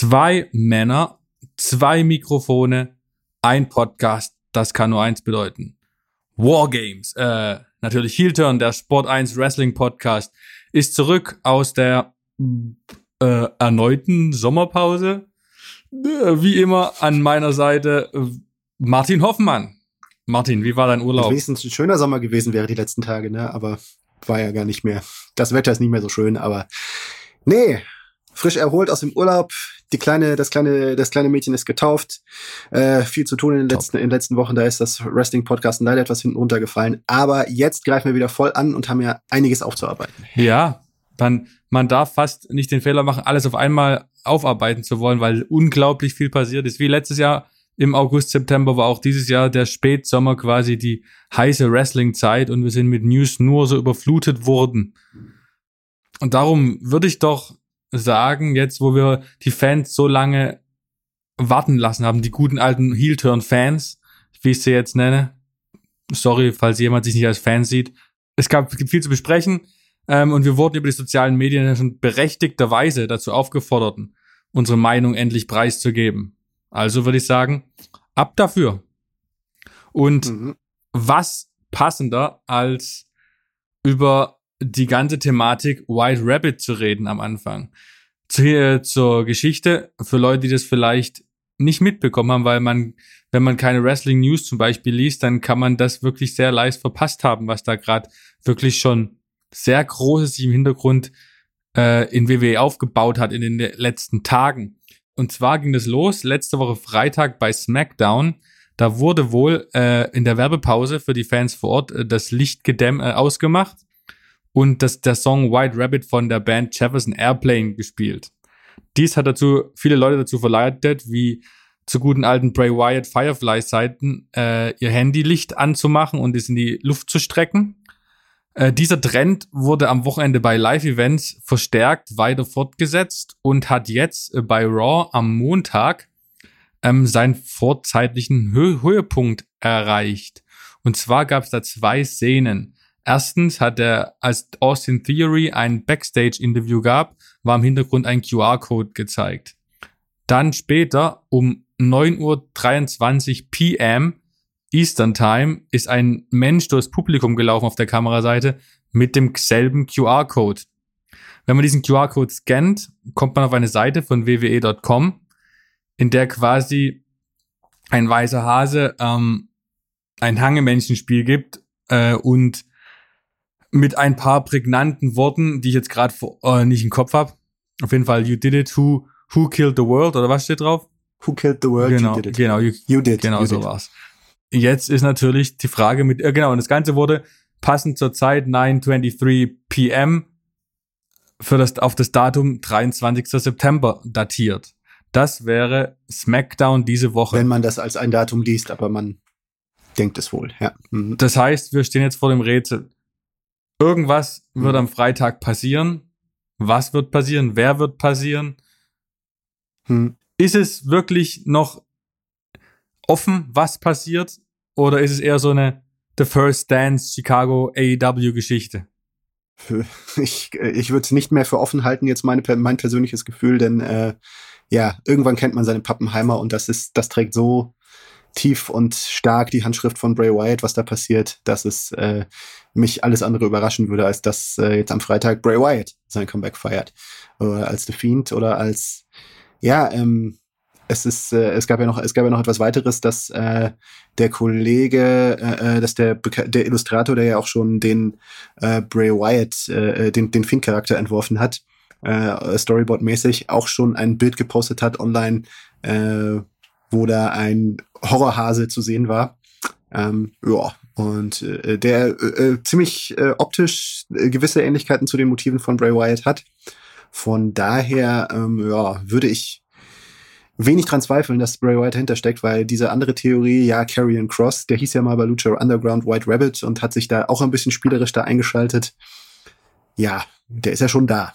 Zwei Männer, zwei Mikrofone, ein Podcast. Das kann nur eins bedeuten. Wargames. Äh, natürlich Heel Turn, der Sport 1 Wrestling Podcast, ist zurück aus der äh, erneuten Sommerpause. Äh, wie immer an meiner Seite äh, Martin Hoffmann. Martin, wie war dein Urlaub? Wenigstens ein schöner Sommer gewesen wäre die letzten Tage, ne? Aber war ja gar nicht mehr. Das Wetter ist nicht mehr so schön, aber nee, frisch erholt aus dem Urlaub. Die kleine, das kleine, das kleine Mädchen ist getauft. Äh, viel zu tun in den letzten, in den letzten Wochen. Da ist das Wrestling-Podcast leider etwas hinten runtergefallen. Aber jetzt greifen wir wieder voll an und haben ja einiges aufzuarbeiten. Ja, man, man darf fast nicht den Fehler machen, alles auf einmal aufarbeiten zu wollen, weil unglaublich viel passiert ist. Wie letztes Jahr im August, September war auch dieses Jahr der Spätsommer quasi die heiße Wrestling-Zeit und wir sind mit News nur so überflutet worden. Und darum würde ich doch sagen, jetzt wo wir die Fans so lange warten lassen haben, die guten alten Heel-Turn-Fans, wie ich sie jetzt nenne, sorry, falls jemand sich nicht als Fan sieht, es gab viel zu besprechen. Ähm, und wir wurden über die sozialen Medien schon berechtigterweise dazu aufgefordert, unsere Meinung endlich preiszugeben. Also würde ich sagen, ab dafür. Und mhm. was passender als über die ganze Thematik White Rabbit zu reden am Anfang. Zu, zur Geschichte, für Leute, die das vielleicht nicht mitbekommen haben, weil man, wenn man keine Wrestling News zum Beispiel liest, dann kann man das wirklich sehr leicht verpasst haben, was da gerade wirklich schon sehr Großes im Hintergrund äh, in WWE aufgebaut hat in den letzten Tagen. Und zwar ging es los letzte Woche Freitag bei SmackDown. Da wurde wohl äh, in der Werbepause für die Fans vor Ort äh, das Licht gedämm äh, ausgemacht und das, der Song White Rabbit von der Band Jefferson Airplane gespielt. Dies hat dazu viele Leute dazu verleitet, wie zu guten alten Bray Wyatt Firefly Seiten äh, ihr Handylicht anzumachen und es in die Luft zu strecken. Äh, dieser Trend wurde am Wochenende bei Live-Events verstärkt weiter fortgesetzt und hat jetzt äh, bei Raw am Montag ähm, seinen vorzeitlichen Hö Höhepunkt erreicht. Und zwar gab es da zwei Szenen. Erstens hat er, als Austin Theory ein Backstage-Interview gab, war im Hintergrund ein QR-Code gezeigt. Dann später um 9.23 Uhr PM Eastern Time ist ein Mensch durchs Publikum gelaufen auf der Kameraseite mit dem selben QR-Code. Wenn man diesen QR-Code scannt, kommt man auf eine Seite von wwe.com, in der quasi ein weißer Hase ähm, ein Hangemenschenspiel gibt äh, und mit ein paar prägnanten Worten, die ich jetzt gerade äh, nicht im Kopf habe. Auf jeden Fall, you did it, who, who killed the world, oder was steht drauf? Who killed the world, genau, you did it. Genau, you, you did. Genau, you so did. war's. Jetzt ist natürlich die Frage mit, äh, genau, und das Ganze wurde passend zur Zeit 9.23 PM für das, auf das Datum 23. September datiert. Das wäre SmackDown diese Woche. Wenn man das als ein Datum liest, aber man denkt es wohl, ja. Mhm. Das heißt, wir stehen jetzt vor dem Rätsel. Irgendwas mhm. wird am Freitag passieren. Was wird passieren? Wer wird passieren? Mhm. Ist es wirklich noch offen, was passiert? Oder ist es eher so eine The First Dance Chicago AEW Geschichte? Ich, ich würde es nicht mehr für offen halten, jetzt meine, mein persönliches Gefühl, denn äh, ja, irgendwann kennt man seine Pappenheimer und das ist, das trägt so tief und stark die Handschrift von Bray Wyatt, was da passiert, dass es äh, mich alles andere überraschen würde, als dass äh, jetzt am Freitag Bray Wyatt sein Comeback feiert. Oder als The Fiend oder als ja, ähm, es ist, äh, es gab ja noch, es gab ja noch etwas weiteres, dass äh, der Kollege, äh, äh dass der der Illustrator, der ja auch schon den äh, Bray Wyatt, äh, äh, den den Finn-Charakter entworfen hat, äh, Storyboard-mäßig, auch schon ein Bild gepostet hat online, äh, wo da ein Horrorhase zu sehen war. Ähm, ja, und äh, der äh, ziemlich äh, optisch äh, gewisse Ähnlichkeiten zu den Motiven von Bray Wyatt hat. Von daher, ähm, ja, würde ich wenig dran zweifeln, dass Bray Wyatt hintersteckt, weil diese andere Theorie, ja, Carrion Cross, der hieß ja mal bei Lucha Underground White Rabbit und hat sich da auch ein bisschen spielerisch da eingeschaltet. Ja, der ist ja schon da.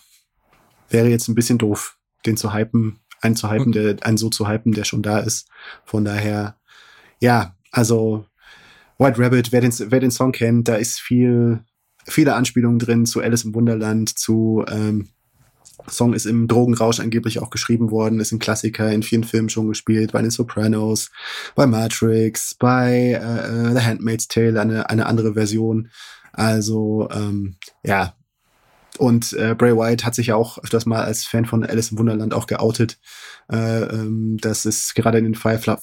Wäre jetzt ein bisschen doof, den zu hypen, einen zu hypen, der, einen so zu hypen, der schon da ist. Von daher, ja, also White Rabbit, wer den, wer den Song kennt, da ist viel, viele Anspielungen drin zu Alice im Wunderland, zu ähm, Song ist im Drogenrausch angeblich auch geschrieben worden, ist ein Klassiker, in vielen Filmen schon gespielt, bei den Sopranos, bei Matrix, bei äh, The Handmaid's Tale, eine, eine andere Version. Also ähm, ja, und äh, Bray Wyatt hat sich ja auch öfters mal als Fan von Alice im Wunderland auch geoutet. Äh, ähm, das ist gerade in den Firefly,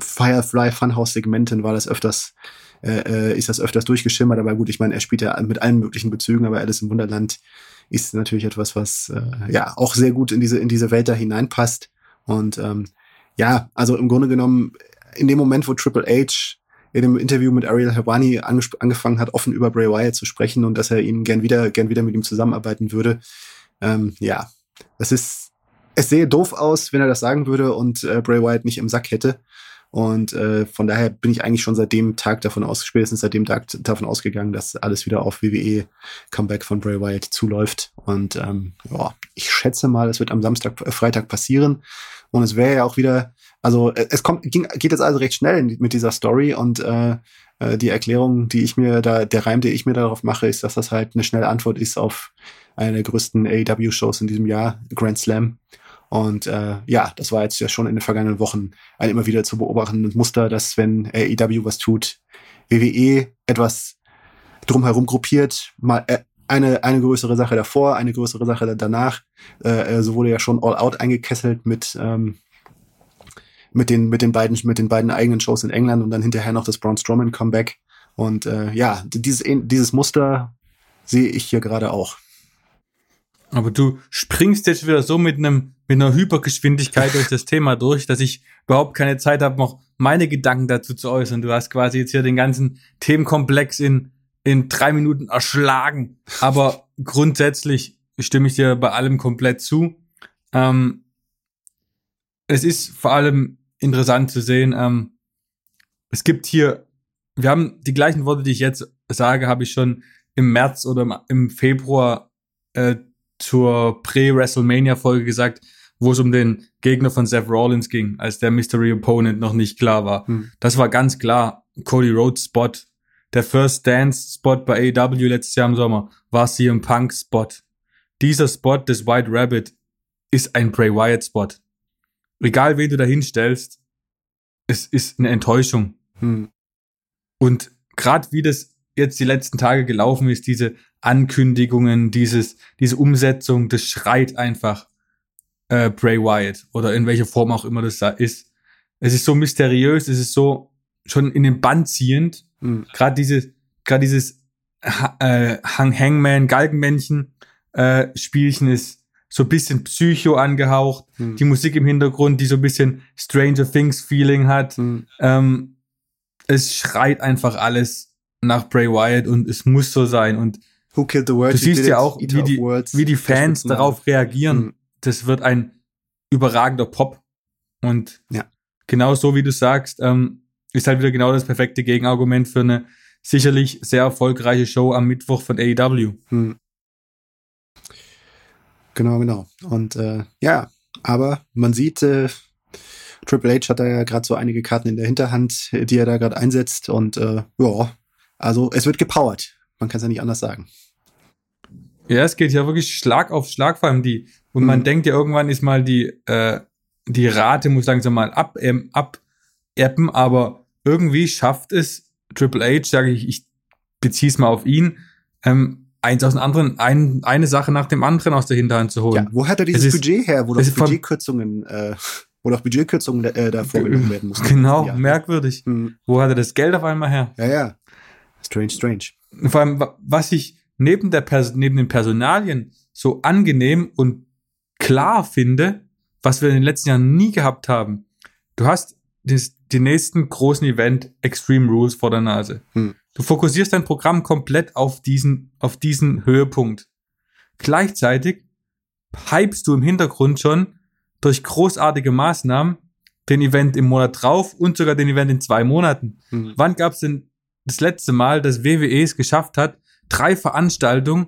Firefly Funhouse Segmenten war das öfters, äh, äh, ist das öfters durchgeschimmert. Aber gut, ich meine, er spielt ja mit allen möglichen Bezügen, aber Alice im Wunderland ist natürlich etwas, was äh, ja auch sehr gut in diese in diese Welt da hineinpasst. Und ähm, ja, also im Grunde genommen in dem Moment, wo Triple H in dem Interview mit Ariel Helwani angefangen hat, offen über Bray Wyatt zu sprechen und dass er ihn gern wieder, gern wieder mit ihm zusammenarbeiten würde. Ähm, ja, es ist, es sähe doof aus, wenn er das sagen würde und äh, Bray Wyatt nicht im Sack hätte. Und äh, von daher bin ich eigentlich schon seit dem Tag davon aus, spätestens seit dem Tag davon ausgegangen, dass alles wieder auf WWE Comeback von Bray Wyatt zuläuft. Und ähm, ja, ich schätze mal, es wird am Samstag, äh, Freitag passieren. Und es wäre ja auch wieder also äh, es kommt, ging, geht jetzt also recht schnell mit dieser Story und äh, äh, die Erklärung, die ich mir da, der Reim, den ich mir darauf mache, ist, dass das halt eine schnelle Antwort ist auf eine der größten AEW-Shows in diesem Jahr, Grand Slam. Und äh, ja, das war jetzt ja schon in den vergangenen Wochen ein immer wieder zu beobachtendes Muster, dass wenn AEW was tut, WWE etwas drumherum gruppiert, mal äh, eine, eine größere Sache davor, eine größere Sache danach. Äh, äh so wurde ja schon All Out eingekesselt mit ähm, mit den, mit den beiden, mit den beiden eigenen Shows in England und dann hinterher noch das Braun Strowman Comeback. Und äh, ja, dieses, dieses Muster sehe ich hier gerade auch. Aber du springst jetzt wieder so mit einem mit einer Hypergeschwindigkeit durch das Thema durch, dass ich überhaupt keine Zeit habe, noch meine Gedanken dazu zu äußern. Du hast quasi jetzt hier den ganzen Themenkomplex in in drei Minuten erschlagen. Aber grundsätzlich stimme ich dir bei allem komplett zu. Ähm, es ist vor allem interessant zu sehen. Ähm, es gibt hier, wir haben die gleichen Worte, die ich jetzt sage, habe ich schon im März oder im Februar äh, zur Pre-WrestleMania-Folge gesagt, wo es um den Gegner von Seth Rollins ging, als der Mystery Opponent noch nicht klar war. Hm. Das war ganz klar Cody Rhodes Spot. Der First Dance Spot bei AEW letztes Jahr im Sommer war CM Punk Spot. Dieser Spot des White Rabbit ist ein Bray Wyatt Spot egal wen du da hinstellst, es ist eine Enttäuschung. Hm. Und gerade wie das jetzt die letzten Tage gelaufen ist, diese Ankündigungen, dieses, diese Umsetzung, das schreit einfach äh, Bray Wyatt oder in welcher Form auch immer das da ist. Es ist so mysteriös, es ist so schon in den Band ziehend. Mhm. Gerade diese, gerade dieses ha äh, Hangman Galgenmännchen äh, Spielchen ist so ein bisschen Psycho angehaucht, hm. die Musik im Hintergrund, die so ein bisschen Stranger Things Feeling hat. Hm. Ähm, es schreit einfach alles nach Bray Wyatt und es muss so sein. Und Who killed the world? du siehst ja auch, wie die, wie die Fans darauf reagieren. Hm. Das wird ein überragender Pop. Und ja. genau so wie du sagst, ähm, ist halt wieder genau das perfekte Gegenargument für eine sicherlich sehr erfolgreiche Show am Mittwoch von AEW. Hm. Genau, genau. Und äh, ja, aber man sieht, äh, Triple H hat da ja gerade so einige Karten in der Hinterhand, die er da gerade einsetzt. Und äh, ja, also es wird gepowert. Man kann es ja nicht anders sagen. Ja, es geht ja wirklich Schlag auf Schlag, vor allem die. Und mhm. man denkt ja, irgendwann ist mal die, äh, die Rate, muss langsam mal ab, ähm, abappen, aber irgendwie schafft es Triple H, sage ich, ich beziehe es mal auf ihn, ähm, eins aus dem anderen, ein, eine Sache nach dem anderen aus der Hinterhand zu holen. Ja, wo hat er dieses ist, Budget her, wo doch Budgetkürzungen, äh, wo doch Budgetkürzungen äh, da vorgenommen werden mussten? Genau, ja. merkwürdig. Hm. Wo hat er das Geld auf einmal her? Ja, ja. Strange, strange. Vor allem, was ich neben der Pers neben den Personalien so angenehm und klar finde, was wir in den letzten Jahren nie gehabt haben. Du hast den nächsten großen Event Extreme Rules vor der Nase. Hm. Du fokussierst dein Programm komplett auf diesen, auf diesen Höhepunkt. Gleichzeitig hypst du im Hintergrund schon durch großartige Maßnahmen den Event im Monat drauf und sogar den Event in zwei Monaten. Mhm. Wann gab es denn das letzte Mal, dass WWE es geschafft hat, drei Veranstaltungen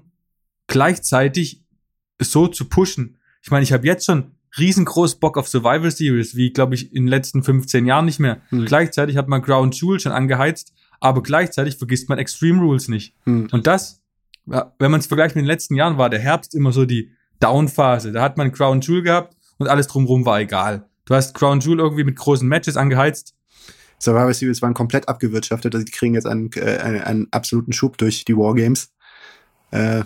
gleichzeitig so zu pushen? Ich meine, ich habe jetzt schon riesengroß Bock auf Survival Series, wie glaube ich in den letzten 15 Jahren nicht mehr. Mhm. Gleichzeitig hat man Ground Jewel schon angeheizt aber gleichzeitig vergisst man Extreme Rules nicht. Hm. Und das, wenn man es vergleicht mit den letzten Jahren, war der Herbst immer so die Down-Phase. Da hat man Crown Jewel gehabt und alles drumherum war egal. Du hast Crown Jewel irgendwie mit großen Matches angeheizt. Survivor Series waren komplett abgewirtschaftet. Also die kriegen jetzt einen, äh, einen, einen absoluten Schub durch die Wargames, äh,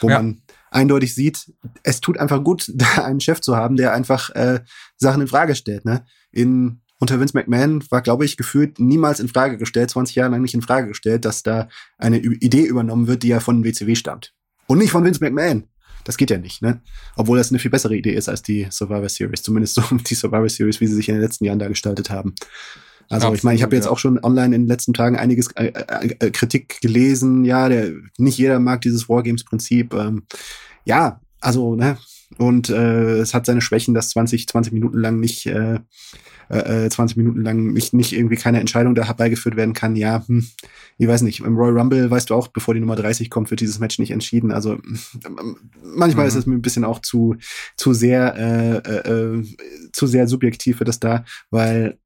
wo ja. man eindeutig sieht, es tut einfach gut, da einen Chef zu haben, der einfach äh, Sachen in Frage stellt. Ne? In unter Vince McMahon war, glaube ich, gefühlt niemals in Frage gestellt, 20 Jahre lang nicht in Frage gestellt, dass da eine Idee übernommen wird, die ja von WCW stammt. Und nicht von Vince McMahon. Das geht ja nicht, ne? Obwohl das eine viel bessere Idee ist als die Survivor Series. Zumindest so die Survivor Series, wie sie sich in den letzten Jahren da gestaltet haben. Also Absolut, ich meine, ich habe jetzt ja. auch schon online in den letzten Tagen einiges äh, äh, äh, Kritik gelesen. Ja, der, nicht jeder mag dieses Wargames-Prinzip. Ähm, ja, also, ne? Und äh, es hat seine Schwächen, dass 20, 20 Minuten lang nicht äh, äh, 20 äh, Minuten lang nicht, nicht irgendwie keine Entscheidung da herbeigeführt werden kann. Ja, hm, ich weiß nicht. Im Royal Rumble weißt du auch, bevor die Nummer 30 kommt, wird dieses Match nicht entschieden. Also manchmal mhm. ist es mir ein bisschen auch zu, zu sehr, äh, äh, äh, zu sehr subjektiv für das da, weil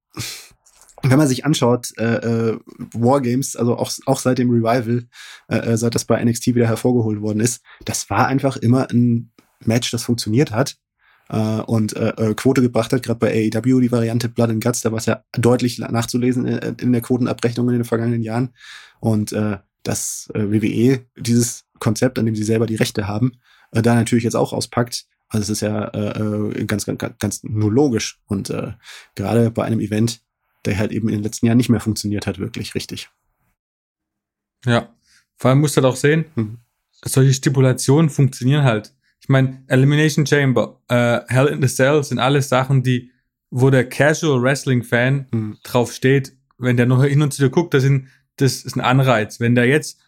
wenn man sich anschaut, äh, äh, Wargames, also auch, auch seit dem Revival, äh, äh seit das bei NXT wieder hervorgeholt worden ist, das war einfach immer ein Match, das funktioniert hat äh, und äh, äh Quote gebracht hat, gerade bei AEW, die Variante Blood and Guts, da war es ja deutlich nachzulesen in, äh, in, der Quotenabrechnung in den vergangenen Jahren. Und äh, dass äh, WWE dieses Konzept, an dem sie selber die Rechte haben, äh, da natürlich jetzt auch auspackt. Also es ist ja äh, äh ganz, ganz, ganz nur logisch. Und äh, gerade bei einem Event, der halt eben in den letzten Jahren nicht mehr funktioniert hat, wirklich richtig. Ja, vor allem musst du halt auch sehen, mhm. solche Stipulationen funktionieren halt ich meine, Elimination Chamber, äh, Hell in the Cell sind alles Sachen, die, wo der Casual Wrestling Fan mhm. drauf steht, wenn der noch hin und zu dir guckt, das, sind, das ist ein Anreiz. Wenn der jetzt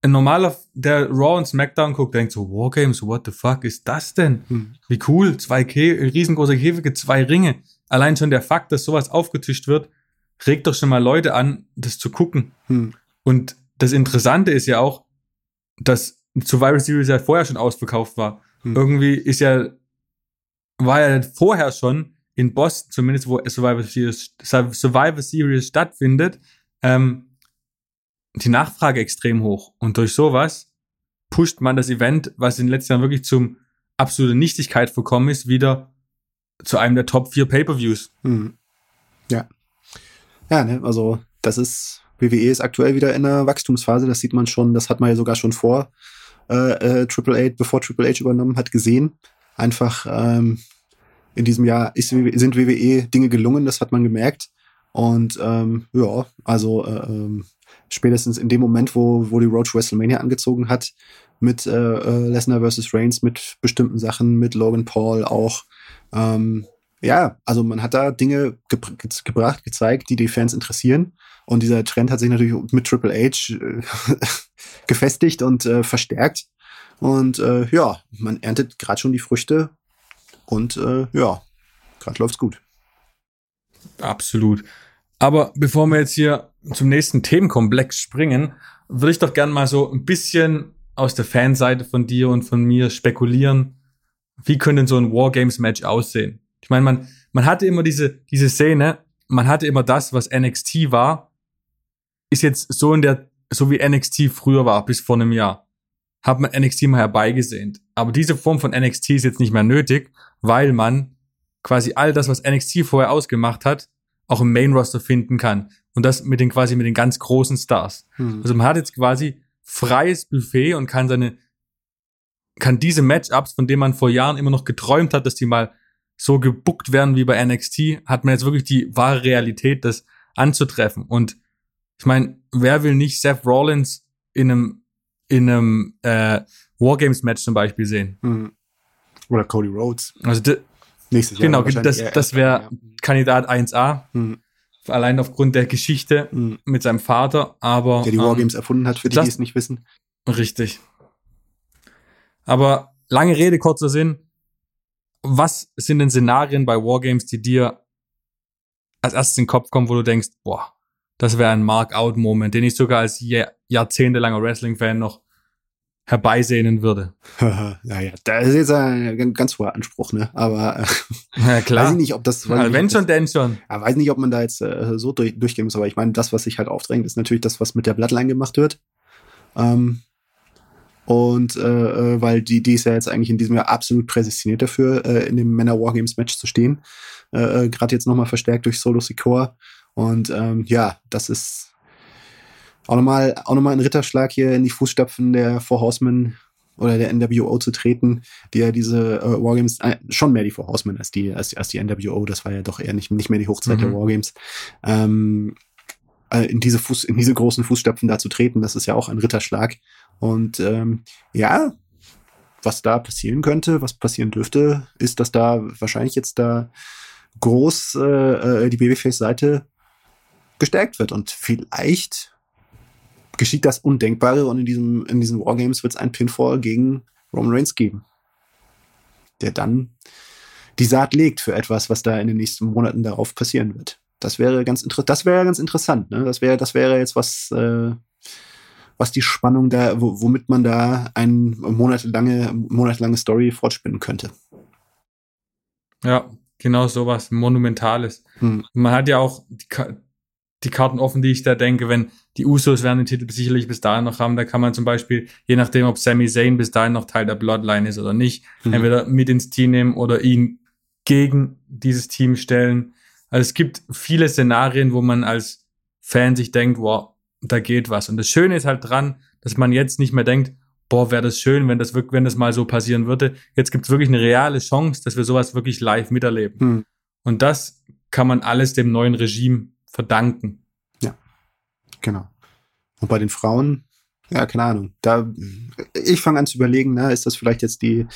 ein normaler, der Raw und SmackDown guckt, denkt so, Wargames, what the fuck ist das denn? Mhm. Wie cool, zwei Kä riesengroße Käfige, zwei Ringe. Allein schon der Fakt, dass sowas aufgetischt wird, regt doch schon mal Leute an, das zu gucken. Mhm. Und das Interessante ist ja auch, dass Survivor Series ja vorher schon ausverkauft war. Hm. Irgendwie ist ja, war ja vorher schon in Boston, zumindest wo Survivor Series, Survivor Series stattfindet, ähm, die Nachfrage extrem hoch. Und durch sowas pusht man das Event, was in den letzten Jahren wirklich zum absolute Nichtigkeit verkommen ist, wieder zu einem der Top 4 Pay-Per-Views. Hm. Ja. Ja, ne, also das ist, WWE ist aktuell wieder in einer Wachstumsphase, das sieht man schon, das hat man ja sogar schon vor äh, äh, Triple H, bevor Triple H übernommen hat, gesehen. Einfach ähm, in diesem Jahr ist, sind WWE Dinge gelungen, das hat man gemerkt. Und ähm, ja, also äh, ähm, spätestens in dem Moment, wo, wo die Road to WrestleMania angezogen hat, mit äh, äh, Lesnar vs. Reigns, mit bestimmten Sachen, mit Logan Paul auch. Ähm, ja, also man hat da Dinge ge gebracht, gezeigt, die die Fans interessieren. Und dieser Trend hat sich natürlich mit Triple H äh, gefestigt und äh, verstärkt. Und äh, ja, man erntet gerade schon die Früchte. Und äh, ja, gerade läuft's gut. Absolut. Aber bevor wir jetzt hier zum nächsten Themenkomplex springen, würde ich doch gern mal so ein bisschen aus der Fanseite von dir und von mir spekulieren. Wie könnte so ein Wargames-Match aussehen? Ich meine, man, man hatte immer diese, diese Szene, man hatte immer das, was NXT war, ist jetzt so in der, so wie NXT früher war, bis vor einem Jahr. Hat man NXT mal herbeigesehnt. Aber diese Form von NXT ist jetzt nicht mehr nötig, weil man quasi all das, was NXT vorher ausgemacht hat, auch im Main Roster finden kann. Und das mit den quasi mit den ganz großen Stars. Hm. Also man hat jetzt quasi freies Buffet und kann seine, kann diese Matchups, von denen man vor Jahren immer noch geträumt hat, dass die mal so gebuckt werden wie bei NXT, hat man jetzt wirklich die wahre Realität, das anzutreffen. Und ich meine, wer will nicht Seth Rollins in einem, in einem äh, Wargames-Match zum Beispiel sehen? Mhm. Oder Cody Rhodes. Also Nächstes Jahr. Genau, das, das wäre. Kandidat 1A. Mhm. Allein aufgrund der Geschichte mhm. mit seinem Vater, aber. Der die Wargames ähm, erfunden hat, für die, die es nicht wissen. Richtig. Aber lange Rede, kurzer Sinn. Was sind denn Szenarien bei Wargames, die dir als erstes in den Kopf kommen, wo du denkst, boah, das wäre ein Mark-out-Moment, den ich sogar als jahrzehntelanger Wrestling-Fan noch herbeisehnen würde. naja, da ist jetzt ein ganz hoher Anspruch, ne? Aber äh, ja, klar. weiß ich nicht, ob das. Ja, wenn schon, denn schon. Ja, weiß nicht, ob man da jetzt äh, so durch, durchgehen muss, aber ich meine, das, was sich halt aufdrängt, ist natürlich das, was mit der Bloodline gemacht wird. Ähm, Und äh, äh, weil die, die ist ja jetzt eigentlich in diesem Jahr absolut prädestiniert dafür, äh, in dem Männer Wargames Match zu stehen. Äh, äh Gerade jetzt nochmal verstärkt durch Solo Secure. Und ähm, ja, das ist auch nochmal auch noch mal ein Ritterschlag hier in die Fußstapfen der Four Horsemen oder der NWO zu treten, die ja diese äh, Wargames, äh, schon mehr die Four Horsemen als die, als, als die NWO, das war ja doch eher nicht, nicht mehr die Hochzeit mhm. der Wargames. Ähm, äh, in diese Fuß, in diese großen Fußstapfen da zu treten, das ist ja auch ein Ritterschlag. Und ähm, ja, was da passieren könnte, was passieren dürfte, ist, dass da wahrscheinlich jetzt da groß äh, äh die Babyface-Seite gestärkt wird und vielleicht geschieht das Undenkbare und in diesem in diesen Wargames wird es ein Pinfall gegen Roman Reigns geben, der dann die Saat legt für etwas, was da in den nächsten Monaten darauf passieren wird. Das wäre ganz interessant. Das wäre ganz interessant. Ne? Das wäre das wäre jetzt was äh, was die Spannung da, womit man da eine monatelange, monatelange Story fortspinnen könnte. Ja, genau sowas, Monumentales. Hm. Man hat ja auch die, die, Karten offen, die ich da denke, wenn die Usos werden den Titel sicherlich bis dahin noch haben, da kann man zum Beispiel, je nachdem, ob Sami Zayn bis dahin noch Teil der Bloodline ist oder nicht, hm. entweder mit ins Team nehmen oder ihn gegen dieses Team stellen. Also es gibt viele Szenarien, wo man als Fan sich denkt, wow, da geht was. Und das Schöne ist halt dran, dass man jetzt nicht mehr denkt, boah, wäre das schön, wenn das wirklich, wenn das mal so passieren würde. Jetzt gibt es wirklich eine reale Chance, dass wir sowas wirklich live miterleben. Hm. Und das kann man alles dem neuen Regime verdanken. Ja, genau. Und bei den Frauen, ja, keine Ahnung. Da, ich fange an zu überlegen, na, ist das vielleicht jetzt die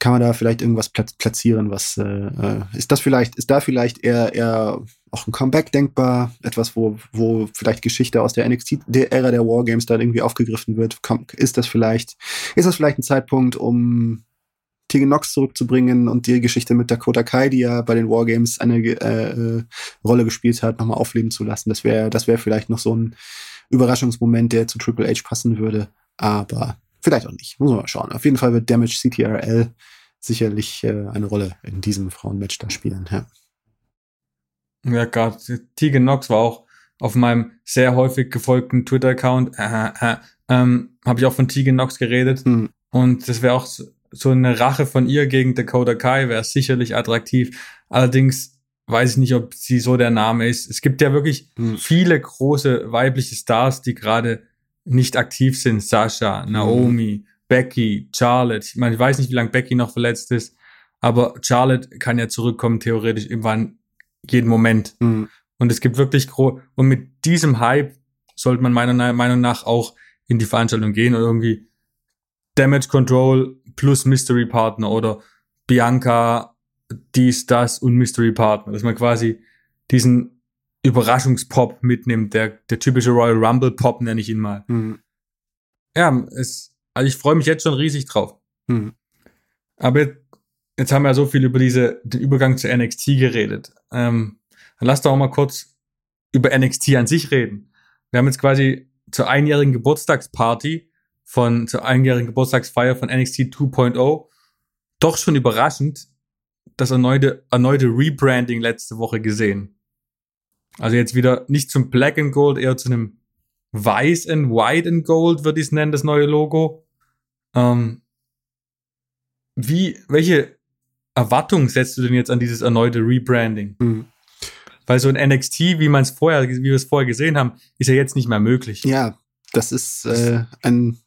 kann man da vielleicht irgendwas platzieren, was äh, äh, ist das vielleicht, ist da vielleicht eher, eher auch ein Comeback denkbar, etwas, wo, wo vielleicht Geschichte aus der NXT, der Ära der Wargames dann irgendwie aufgegriffen wird. Ist das vielleicht, ist das vielleicht ein Zeitpunkt, um Tegan Nox zurückzubringen und die Geschichte mit Dakota Kai, die ja bei den Wargames eine äh, äh, Rolle gespielt hat, nochmal aufleben zu lassen. Das wäre, das wäre vielleicht noch so ein Überraschungsmoment, der zu Triple H passen würde. Aber Vielleicht auch nicht. Muss man mal schauen. Auf jeden Fall wird Damage CTRL sicherlich äh, eine Rolle in diesem Frauenmatch da spielen. Ja, ja Gott. Tegan Knox war auch auf meinem sehr häufig gefolgten Twitter-Account. Äh, äh, ähm, Habe ich auch von Tegan Knox geredet. Hm. Und das wäre auch so, eine Rache von ihr gegen Dakota Kai, wäre sicherlich attraktiv. Allerdings weiß ich nicht, ob sie so der Name ist. Es gibt ja wirklich hm. viele große weibliche Stars, die gerade nicht aktiv sind. Sascha, Naomi, mhm. Becky, Charlotte. Ich meine, ich weiß nicht, wie lange Becky noch verletzt ist, aber Charlotte kann ja zurückkommen, theoretisch irgendwann jeden Moment. Mhm. Und es gibt wirklich groß, und mit diesem Hype sollte man meiner Meinung nach auch in die Veranstaltung gehen oder irgendwie Damage Control plus Mystery Partner oder Bianca, dies, das und Mystery Partner. Dass man quasi diesen Überraschungspop mitnimmt, der, der typische Royal Rumble Pop nenne ich ihn mal. Mhm. Ja, es, also ich freue mich jetzt schon riesig drauf. Mhm. Aber jetzt, jetzt, haben wir ja so viel über diese, den Übergang zu NXT geredet. Ähm, dann lass doch auch mal kurz über NXT an sich reden. Wir haben jetzt quasi zur einjährigen Geburtstagsparty von, zur einjährigen Geburtstagsfeier von NXT 2.0 doch schon überraschend das erneute, erneute Rebranding letzte Woche gesehen. Also jetzt wieder nicht zum Black and Gold, eher zu einem Weiß and White and Gold, würde ich es nennen, das neue Logo. Ähm, wie, welche Erwartung setzt du denn jetzt an dieses erneute Rebranding? Mhm. Weil so ein NXT, wie man es vorher, wie wir es vorher gesehen haben, ist ja jetzt nicht mehr möglich. Ja, das ist äh, ein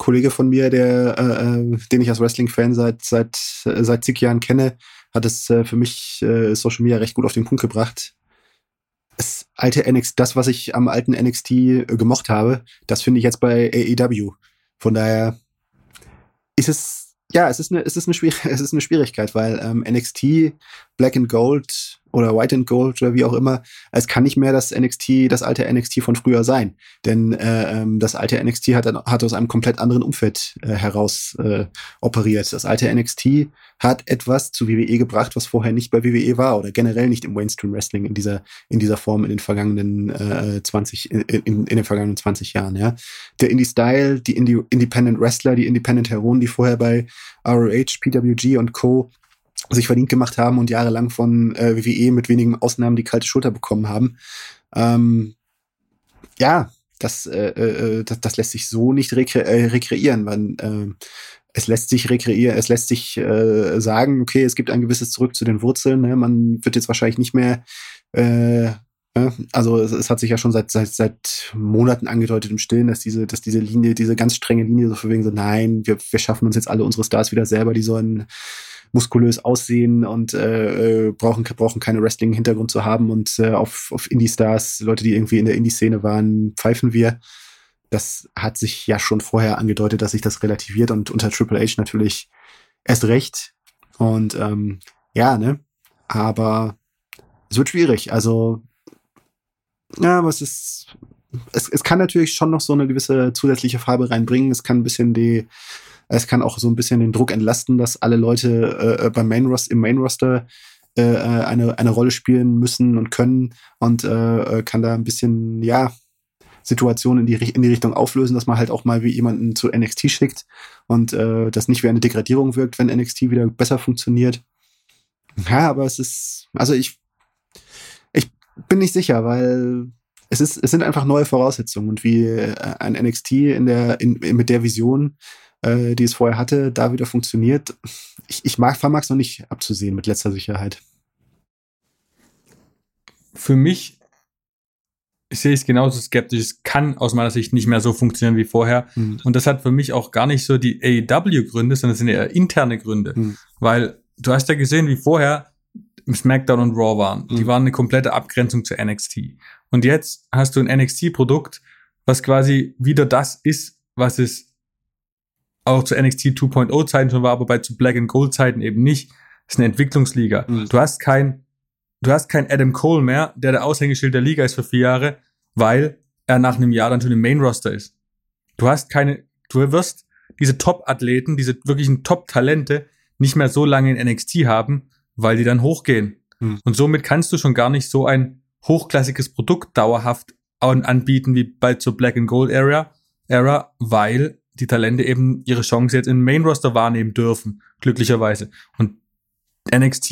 Kollege von mir, der, äh, äh den ich als Wrestling-Fan seit seit äh, seit zig Jahren kenne, hat es äh, für mich äh, Social Media recht gut auf den Punkt gebracht das alte NXT, das, was ich am alten NXT äh, gemocht habe, das finde ich jetzt bei AEW. Von daher ist es, ja, es ist eine, es ist eine, Schwier es ist eine Schwierigkeit, weil ähm, NXT, Black and Gold oder White and Gold oder wie auch immer, es kann nicht mehr das NXT, das alte NXT von früher sein. Denn äh, ähm, das alte NXT hat, hat aus einem komplett anderen Umfeld äh, heraus äh, operiert. Das alte NXT hat etwas zu WWE gebracht, was vorher nicht bei WWE war oder generell nicht im Mainstream Wrestling in dieser, in dieser Form in den vergangenen äh, 20, in, in, in den vergangenen 20 Jahren, ja. Der Indie-Style, die Indie Independent Wrestler, die Independent Heroen, die vorher bei ROH, PWG und Co sich verdient gemacht haben und jahrelang von äh, WWE mit wenigen Ausnahmen die kalte Schulter bekommen haben. Ähm, ja, das, äh, äh, das, das lässt sich so nicht rekre äh, rekreieren. Man, äh, es lässt sich rekreieren, es lässt sich äh, sagen, okay, es gibt ein gewisses Zurück zu den Wurzeln. Ne? Man wird jetzt wahrscheinlich nicht mehr, äh, also es, es, hat sich ja schon seit, seit, seit Monaten angedeutet im Stillen, dass diese, dass diese Linie, diese ganz strenge Linie so für wegen so, nein, wir, wir schaffen uns jetzt alle unsere Stars wieder selber, die sollen muskulös aussehen und äh, äh brauchen, brauchen keine Wrestling-Hintergrund zu haben und äh, auf, auf Indie-Stars, Leute, die irgendwie in der Indie-Szene waren, pfeifen wir. Das hat sich ja schon vorher angedeutet, dass sich das relativiert und unter Triple H natürlich erst recht. Und ähm, ja, ne? Aber es wird schwierig. Also, ja, aber es ist. Es, es kann natürlich schon noch so eine gewisse zusätzliche Farbe reinbringen. Es kann ein bisschen die es kann auch so ein bisschen den Druck entlasten, dass alle Leute äh, äh beim Main im Main Roster äh, äh, eine, eine Rolle spielen müssen und können und äh, äh kann da ein bisschen, ja, Situationen in die, in die Richtung auflösen, dass man halt auch mal wie jemanden zu NXT schickt und äh, das nicht wie eine Degradierung wirkt, wenn NXT wieder besser funktioniert. Ja, aber es ist, also ich, ich bin nicht sicher, weil es ist, es sind einfach neue Voraussetzungen und wie ein NXT in der, in, mit der Vision äh, die es vorher hatte, da wieder funktioniert. Ich, ich mag, vermag es noch nicht abzusehen mit letzter Sicherheit. Für mich sehe ich es genauso skeptisch. Es kann aus meiner Sicht nicht mehr so funktionieren wie vorher. Mhm. Und das hat für mich auch gar nicht so die AEW-Gründe, sondern es sind eher interne Gründe. Mhm. Weil du hast ja gesehen, wie vorher SmackDown und Raw waren. Mhm. Die waren eine komplette Abgrenzung zu NXT. Und jetzt hast du ein NXT-Produkt, was quasi wieder das ist, was es auch zu NXT 2.0 Zeiten schon war, aber bei zu Black and Gold Zeiten eben nicht. Das ist eine Entwicklungsliga. Mhm. Du hast kein, du hast kein Adam Cole mehr, der der Aushängeschild der Liga ist für vier Jahre, weil er nach einem Jahr dann schon im Main Roster ist. Du hast keine, du wirst diese Top-Athleten, diese wirklichen Top-Talente nicht mehr so lange in NXT haben, weil die dann hochgehen. Mhm. Und somit kannst du schon gar nicht so ein hochklassiges Produkt dauerhaft anbieten wie bei zur Black and Gold Era, Era, weil die Talente eben ihre Chance jetzt im Main Roster wahrnehmen dürfen, glücklicherweise. Und NXT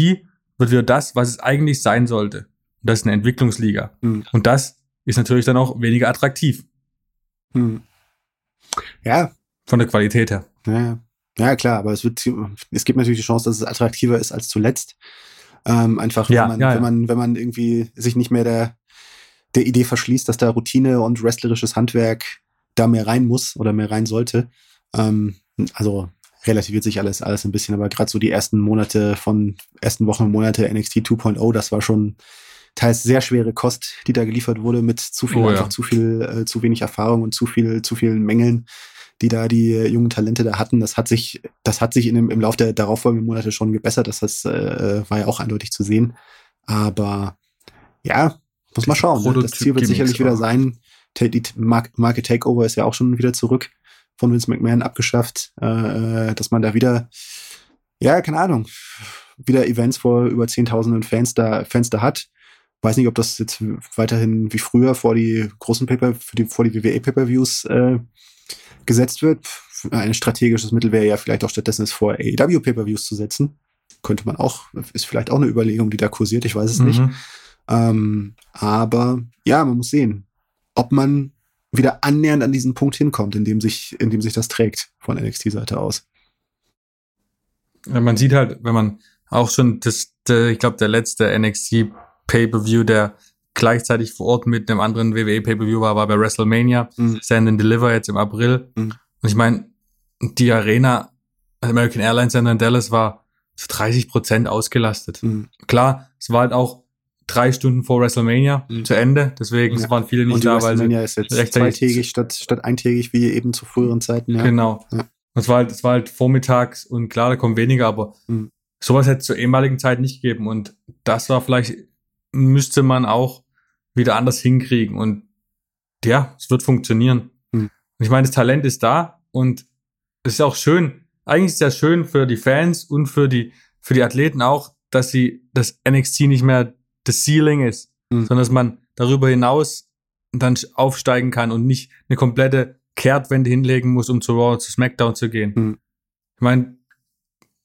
wird wieder das, was es eigentlich sein sollte. Und das ist eine Entwicklungsliga. Mhm. Und das ist natürlich dann auch weniger attraktiv. Mhm. Ja. Von der Qualität her. Ja, ja klar, aber es wird, es gibt natürlich die Chance, dass es attraktiver ist als zuletzt. Ähm, einfach, ja, wenn, man, ja, ja. wenn man, wenn man irgendwie sich nicht mehr der, der Idee verschließt, dass da Routine und wrestlerisches Handwerk da mehr rein muss oder mehr rein sollte. Ähm, also relativiert sich alles, alles ein bisschen, aber gerade so die ersten Monate von ersten Wochen und Monate NXT 2.0, das war schon teils sehr schwere Kost, die da geliefert wurde, mit zu viel, oh, einfach zu viel, äh, zu wenig Erfahrung und zu viel, zu vielen Mängeln, die da die äh, jungen Talente da hatten. Das hat sich, das hat sich in dem, im Laufe der darauffolgenden Monate schon gebessert. Das, das äh, war ja auch eindeutig zu sehen. Aber ja, muss man schauen. Ne? Das Ziel wird sicherlich wieder sein, die Marke Takeover ist ja auch schon wieder zurück von Vince McMahon abgeschafft, äh, dass man da wieder, ja, keine Ahnung, wieder Events vor über Zehntausenden Fans da, Fans da hat. Weiß nicht, ob das jetzt weiterhin wie früher vor die großen Paper, für die, vor die WWE Pay-Per-Views äh, gesetzt wird. Ein strategisches Mittel wäre ja vielleicht auch stattdessen es vor AEW Pay-Per-Views zu setzen. Könnte man auch, ist vielleicht auch eine Überlegung, die da kursiert, ich weiß es mhm. nicht. Ähm, aber ja, man muss sehen ob man wieder annähernd an diesen Punkt hinkommt, in dem sich, in dem sich das trägt von NXT-Seite aus. Ja, man sieht halt, wenn man auch schon das, der, ich glaube, der letzte NXT Pay-Per-View, der gleichzeitig vor Ort mit einem anderen WWE Pay-Per-View war, war bei WrestleMania, mhm. Stand and Deliver jetzt im April. Mhm. Und ich meine, die Arena American Airlines Center in Dallas war zu 30 Prozent ausgelastet. Mhm. Klar, es war halt auch drei Stunden vor WrestleMania mhm. zu Ende. Deswegen ja. waren viele nicht da, weil WrestleMania ist jetzt zweitägig statt, statt eintägig wie eben zu früheren Zeiten. Ja. Genau. Ja. Es war halt, es war halt vormittags und klar, da kommen weniger, aber mhm. sowas hätte es zur ehemaligen Zeit nicht gegeben und das war vielleicht, müsste man auch wieder anders hinkriegen und ja, es wird funktionieren. Mhm. Und ich meine, das Talent ist da und es ist auch schön, eigentlich ist es ja schön für die Fans und für die, für die Athleten auch, dass sie das NXT nicht mehr das Ceiling ist, mhm. sondern dass man darüber hinaus dann aufsteigen kann und nicht eine komplette Kehrtwende hinlegen muss, um zu Raw, zu SmackDown zu gehen. Mhm. Ich meine,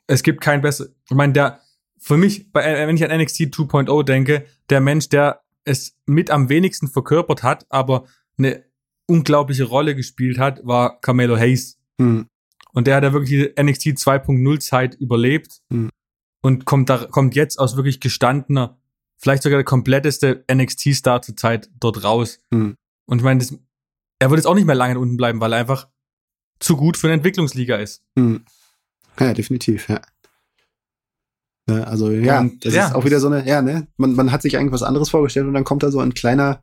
es gibt kein besser, ich meine, der, für mich, bei, äh, wenn ich an NXT 2.0 denke, der Mensch, der es mit am wenigsten verkörpert hat, aber eine unglaubliche Rolle gespielt hat, war Carmelo Hayes. Hm. Und der hat ja wirklich die NXT 2.0 Zeit überlebt Hm. und kommt da, kommt jetzt aus wirklich gestandener, vielleicht sogar der kompletteste NXT-Star zur Zeit dort raus. Hm. Und ich meine, das, er wird jetzt auch nicht mehr lange unten bleiben, weil er einfach zu gut für eine Entwicklungsliga ist. Hm. Ja, definitiv, ja. Ne, also ja, Und, das ja, ist auch wieder so eine, ja, ne, man, man hat sich eigentlich was anderes vorgestellt und dann kommt da so ein kleiner,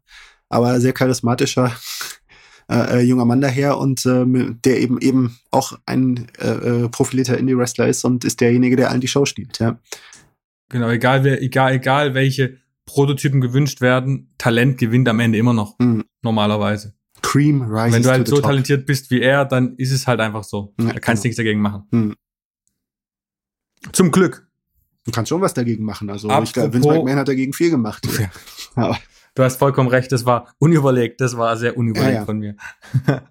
aber sehr charismatischer äh, äh, junger Mann daher und ähm, der eben eben auch ein äh, äh, profilierter Indie-Wrestler ist und ist derjenige, der allen die Show stiehlt, ja. Genau, egal wer, egal, egal welche Prototypen gewünscht werden, Talent gewinnt am Ende immer noch, Hm. normalerweise. Cream rises Wenn du halt so talentiert bist wie er, dann ist es halt einfach so. Ja, da kannst genau. nichts dagegen machen. Hm. Zum Glück. Du kannst schon was dagegen machen. Also ich glaube, Vince McMahon hat dagegen viel gemacht. Ja. Du hast vollkommen recht, das war unüberlegt, das war sehr unüberlegt Ja, von mir.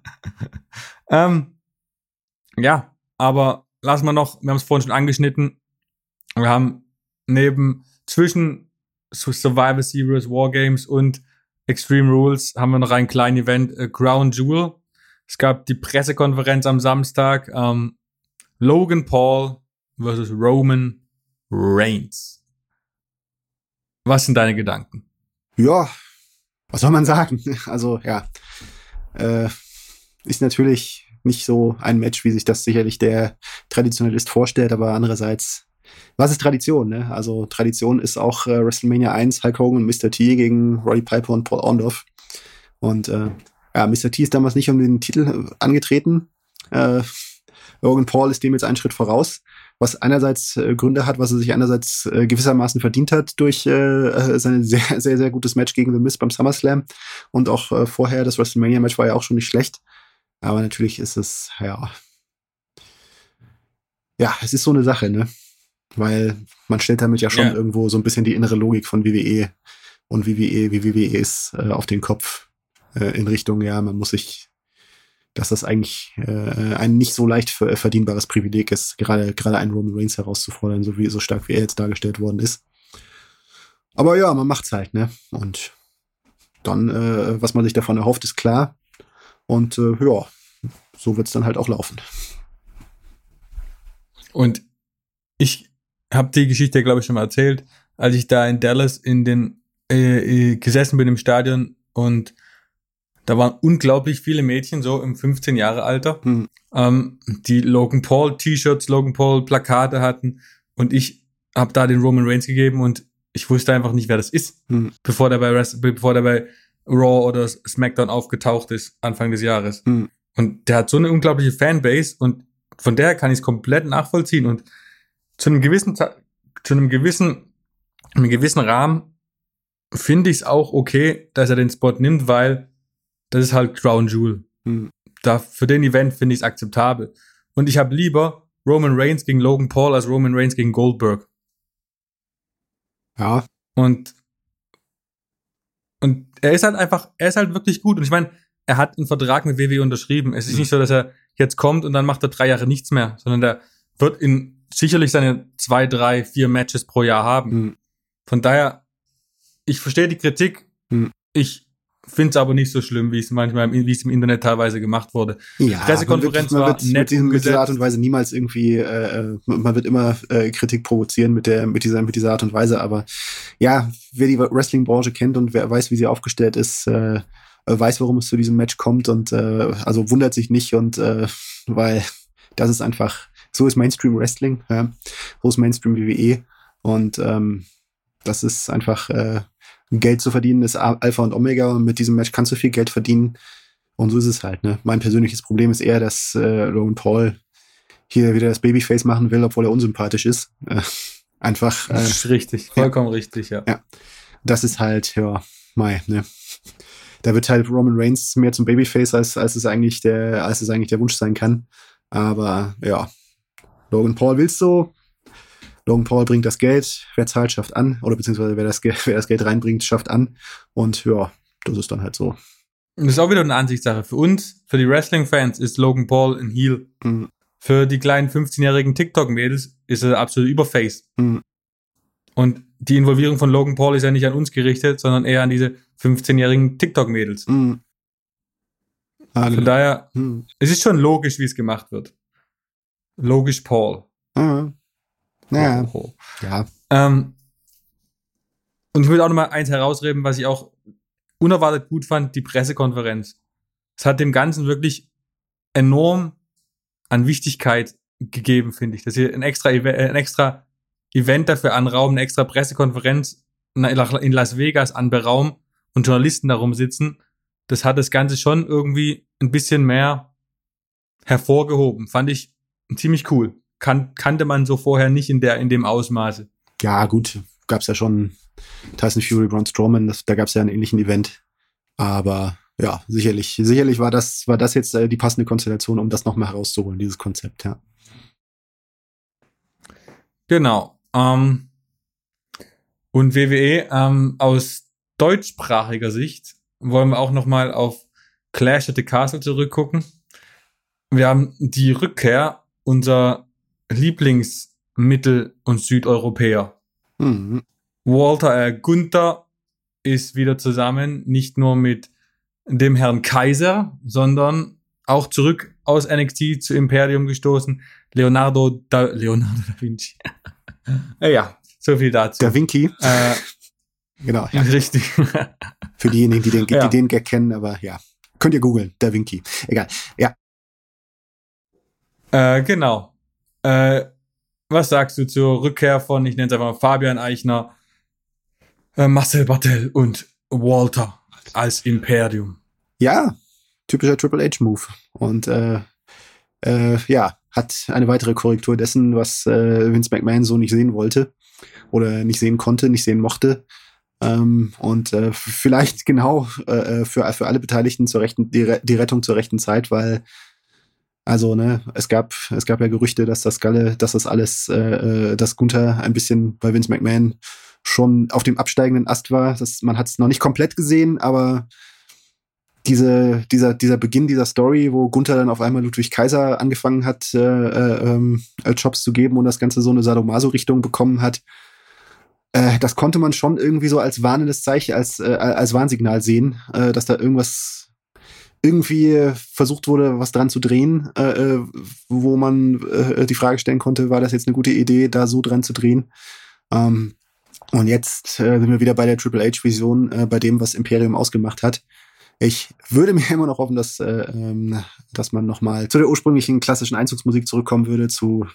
ähm, ja, aber lassen wir noch, wir haben es vorhin schon angeschnitten, wir haben neben zwischen Survivor Series, Wargames und Extreme Rules haben wir noch ein kleines Event, äh, Crown Jewel. Es gab die Pressekonferenz am Samstag, ähm, Logan Paul versus Roman Reigns. Was sind deine Gedanken? ja, was soll man sagen? Also ja, äh, ist natürlich nicht so ein Match, wie sich das sicherlich der Traditionalist vorstellt, aber andererseits, was ist Tradition? Ne? Also Tradition ist auch äh, WrestleMania 1, Hulk Hogan und Mr. T gegen Roddy Piper und Paul Orndorff. Und äh, ja, Mr. T ist damals nicht um den Titel äh, angetreten. Äh, Logan Paul ist dem jetzt einen Schritt voraus, was einerseits äh, Gründe hat, was er sich einerseits äh, gewissermaßen verdient hat durch äh, äh, sein sehr, sehr, sehr gutes Match gegen The Miz beim SummerSlam. Und auch äh, vorher, das WrestleMania-Match war ja auch schon nicht schlecht. Aber natürlich ist es, ja. Ja, es ist so eine Sache, ne? Weil man stellt damit ja schon Ja. irgendwo so ein bisschen die innere Logik von WWE und WWE, wie WWE ist, äh, auf den Kopf äh, in Richtung, ja, man muss sich dass das eigentlich äh, ein nicht so leicht ver verdienbares Privileg ist, gerade gerade einen Roman Reigns herauszufordern, so wie so stark wie er jetzt dargestellt worden ist. Aber ja, man macht's halt, ne? Und dann, äh, was man sich davon erhofft, ist klar. Und äh, ja, so wird's dann halt auch laufen. Und ich habe die Geschichte, glaube ich, schon mal erzählt, als ich da in Dallas in den äh, äh, gesessen bin im Stadion und da waren unglaublich viele Mädchen, so im 15 Jahre Alter, Hm. ähm, die Logan Paul T-Shirts, Logan Paul Plakate hatten und ich habe da den Roman Reigns gegeben und ich wusste einfach nicht, wer das ist, Hm. bevor der bei Rest bevor der bei Raw oder SmackDown aufgetaucht ist Anfang des Jahres. Hm. Und der hat so eine unglaubliche Fanbase und von der kann ich es komplett nachvollziehen und zu einem gewissen zu einem gewissen einem gewissen Rahmen finde ich es auch okay, dass er den Spot nimmt, weil das ist halt Crown Jewel. Hm. Da für den Event finde ich es akzeptabel. Und ich habe lieber Roman Reigns gegen Logan Paul als Roman Reigns gegen Goldberg. Ja, Und und er ist halt einfach, er ist halt wirklich gut. Und ich meine, er hat einen Vertrag mit WWE unterschrieben. Es ist nicht so, dass er jetzt kommt und dann macht er drei Jahre nichts mehr, sondern der wird in sicherlich seine zwei, drei, vier Matches pro Jahr haben. Hm. Von daher, ich verstehe die Kritik. Hm. Ich finde es aber nicht so schlimm, wie es manchmal, im- wie es im Internet teilweise gemacht wurde. ja Pressekonferenz man wird, man war wird nett mit, diesem, mit dieser. Art und Weise niemals irgendwie, äh, äh, man wird immer äh, Kritik provozieren mit der, mit dieser, mit dieser Art und Weise. Aber ja, wer die Wrestling-Branche kennt und wer weiß, wie sie aufgestellt ist, äh, weiß, warum es zu diesem Match kommt und äh, also wundert sich nicht und äh, weil das ist einfach, so ist Mainstream Wrestling, ja, so ist Mainstream WWE und ähm, das ist einfach äh, Geld zu verdienen ist Alpha und Omega und mit diesem Match kannst du viel Geld verdienen und so ist es halt. Ne? Mein persönliches Problem ist eher, dass äh, Logan Paul hier wieder das Babyface machen will, obwohl er unsympathisch ist. Äh, einfach, Das äh, ist richtig, vollkommen richtig, ja. das ist halt, ja, Mai, ne? Da wird halt Roman Reigns mehr zum Babyface, als, als es eigentlich der, als es eigentlich der Wunsch sein kann. Aber ja, Logan Paul will's so. Logan Paul bringt das Geld, wer zahlt, schafft an, oder beziehungsweise wer das, wer das Geld reinbringt, schafft an. Und ja, das ist dann halt so. Das ist auch wieder eine Ansichtssache. Für uns, für die Wrestling-Fans, ist Logan Paul ein Heel. Mhm. Für die kleinen 15-jährigen TikTok-Mädels ist er absolut Überface. Mhm. Und die Involvierung von Logan Paul ist ja nicht an uns gerichtet, sondern eher an diese 15-jährigen TikTok-Mädels. Mhm. Ah, Von genau. daher, hm. es ist schon logisch, wie es gemacht wird. Logisch, Paul. Ah. Ja. Oh, oh. ja. Ähm, und ich will auch noch mal eins herausreden, was ich auch unerwartet gut fand, die Pressekonferenz. Es hat dem Ganzen wirklich enorm an Wichtigkeit gegeben, finde ich. Dass sie ein extra, ein extra Event dafür anrauben, eine extra Pressekonferenz in Las Vegas anberaumen und Journalisten darum sitzen. Das hat das Ganze schon irgendwie ein bisschen mehr hervorgehoben. Fand ich ziemlich cool. Kan kannte man so vorher nicht in der, in dem Ausmaße. Ja, gut. Gab's ja schon Tyson Fury, Braun Strowman, das, da gab's ja einen ähnlichen Event. Aber ja, sicherlich, sicherlich war das, war das jetzt äh, die passende Konstellation, um das nochmal herauszuholen, dieses Konzept, ja. Genau. Ähm, und WWE ähm, aus deutschsprachiger Sicht wollen wir auch nochmal auf Clash at the Castle zurückgucken. Wir haben die Rückkehr unserer Lieblingsmittel- und Südeuropäer. Mhm. Walter äh, Gunther ist wieder zusammen, nicht nur mit dem Herrn Kaiser, sondern auch zurück aus NXT zu Imperium gestoßen. Leonardo da, Leonardo da Vinci. ja, so viel dazu. Da Vinci. Äh, genau. Ja. Richtig. Für diejenigen, die den, die ja. den Gag kennen, aber ja. Könnt ihr googeln, Da Vinci. Egal. Ja. Äh, genau. Äh, was sagst du zur Rückkehr von, ich nenne es einfach mal Fabian Eichner, äh, Marcel Bartel und Walter als Imperium? Ja, typischer Triple H-Move. Und äh, äh, ja, hat eine weitere Korrektur dessen, was äh, Vince McMahon so nicht sehen wollte oder nicht sehen konnte, nicht sehen mochte. Ähm, und äh, vielleicht genau äh, für, für alle Beteiligten zur rechten, die, die Rettung zur rechten Zeit, weil also, ne, es gab, es gab ja Gerüchte, dass das Galle, dass das alles, äh, äh, dass Gunther ein bisschen bei Vince McMahon schon auf dem absteigenden Ast war. Das, man hat es noch nicht komplett gesehen, aber diese, dieser, dieser Beginn dieser Story, wo Gunther dann auf einmal Ludwig Kaiser angefangen hat, äh, äh, ähm, Jobs zu geben und das Ganze so eine Sadomaso-Richtung bekommen hat, äh, das konnte man schon irgendwie so als warnendes Zeichen, als, äh, als Warnsignal sehen, äh, dass da irgendwas irgendwie versucht wurde, was dran zu drehen, äh, äh, wo man äh, die Frage stellen konnte, war das jetzt eine gute Idee, da so dran zu drehen? Ähm, und jetzt äh, sind wir wieder bei der Triple H-Vision, äh, bei dem, was Imperium ausgemacht hat. Ich würde mir immer noch hoffen, dass, äh, ähm, dass man nochmal zu der ursprünglichen klassischen Einzugsmusik zurückkommen würde, zu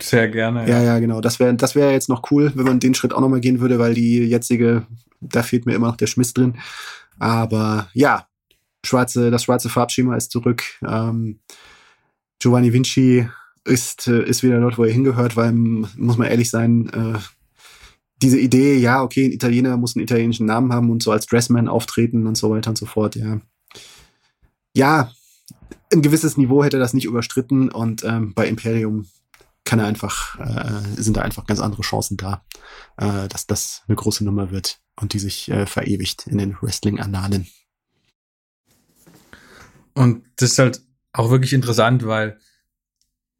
sehr gerne. Ja, ja, ja genau. Das wäre das wäre jetzt noch cool, wenn man den Schritt auch nochmal gehen würde, weil die jetzige, da fehlt mir immer noch der Schmiss drin. Aber ja, schwarze, das schwarze Farbschema ist zurück. Ähm, Giovanni Vinci ist, äh, ist wieder dort, wo er hingehört, weil, muss man ehrlich sein, äh, diese Idee, ja, okay, ein Italiener muss einen italienischen Namen haben und so als Dressman auftreten und so weiter und so fort, ja. Ja, ein gewisses Niveau hätte das nicht überstritten und ähm, bei Imperium kann er einfach, äh, sind da einfach ganz andere Chancen da, äh, dass das eine große Nummer wird und die sich äh, verewigt in den Wrestling-Annalen. Und das ist halt auch wirklich interessant, weil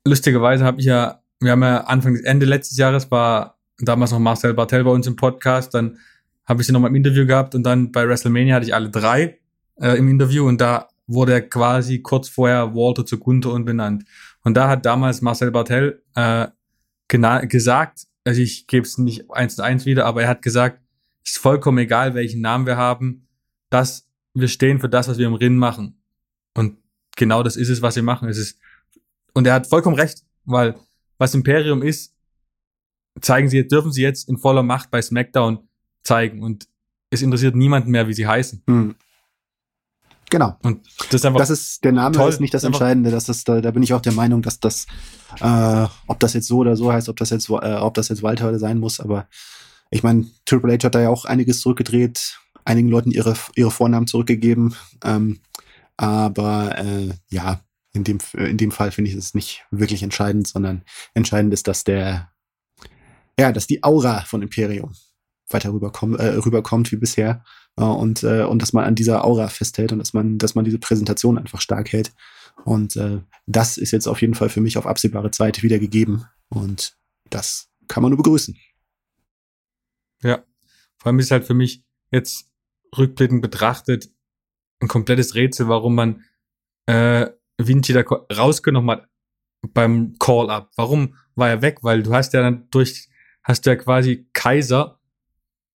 lustigerweise habe ich ja, wir haben ja Anfang, Ende letztes Jahres war damals noch Marcel Bartel bei uns im Podcast, dann habe ich sie nochmal im Interview gehabt und dann bei WrestleMania hatte ich alle drei äh, im Interview und da wurde er quasi kurz vorher Walter zu Gunther und benannt. Und da hat damals Marcel Bartel äh, gesagt, also ich gebe es nicht eins zu eins wieder, aber er hat gesagt, es ist vollkommen egal, welchen Namen wir haben, dass wir stehen für das, was wir im Ring machen. Genau das ist es, was sie machen. Es ist, und er hat vollkommen recht, weil was Imperium ist, zeigen sie, dürfen sie jetzt in voller Macht bei SmackDown zeigen. Und es interessiert niemanden mehr, wie sie heißen. Mhm. Genau. Und das ist einfach. Das ist, der Name toll. ist nicht das Entscheidende. Das ist, da, da bin ich auch der Meinung, dass das, äh, ob das jetzt so oder so heißt, ob das jetzt, äh, ob das jetzt Walter sein muss, aber ich meine, Triple H hat da ja auch einiges zurückgedreht, einigen Leuten ihre, ihre Vornamen zurückgegeben. Ähm, aber äh, ja, in dem, in dem Fall finde ich es nicht wirklich entscheidend, sondern entscheidend ist, dass der, ja, dass die Aura von Imperium weiter rüberkommt, äh, rüberkommt wie bisher äh, und äh, und dass man an dieser Aura festhält und dass man dass man diese Präsentation einfach stark hält und äh, das ist jetzt auf jeden Fall für mich auf absehbare Zeit wieder gegeben und das kann man nur begrüßen. Ja, vor allem ist halt für mich jetzt rückblickend betrachtet ein komplettes Rätsel, warum man äh, Vinci da rausgenommen hat beim Call-Up. Warum war er weg? Weil du hast ja dann durch, hast du ja quasi Kaiser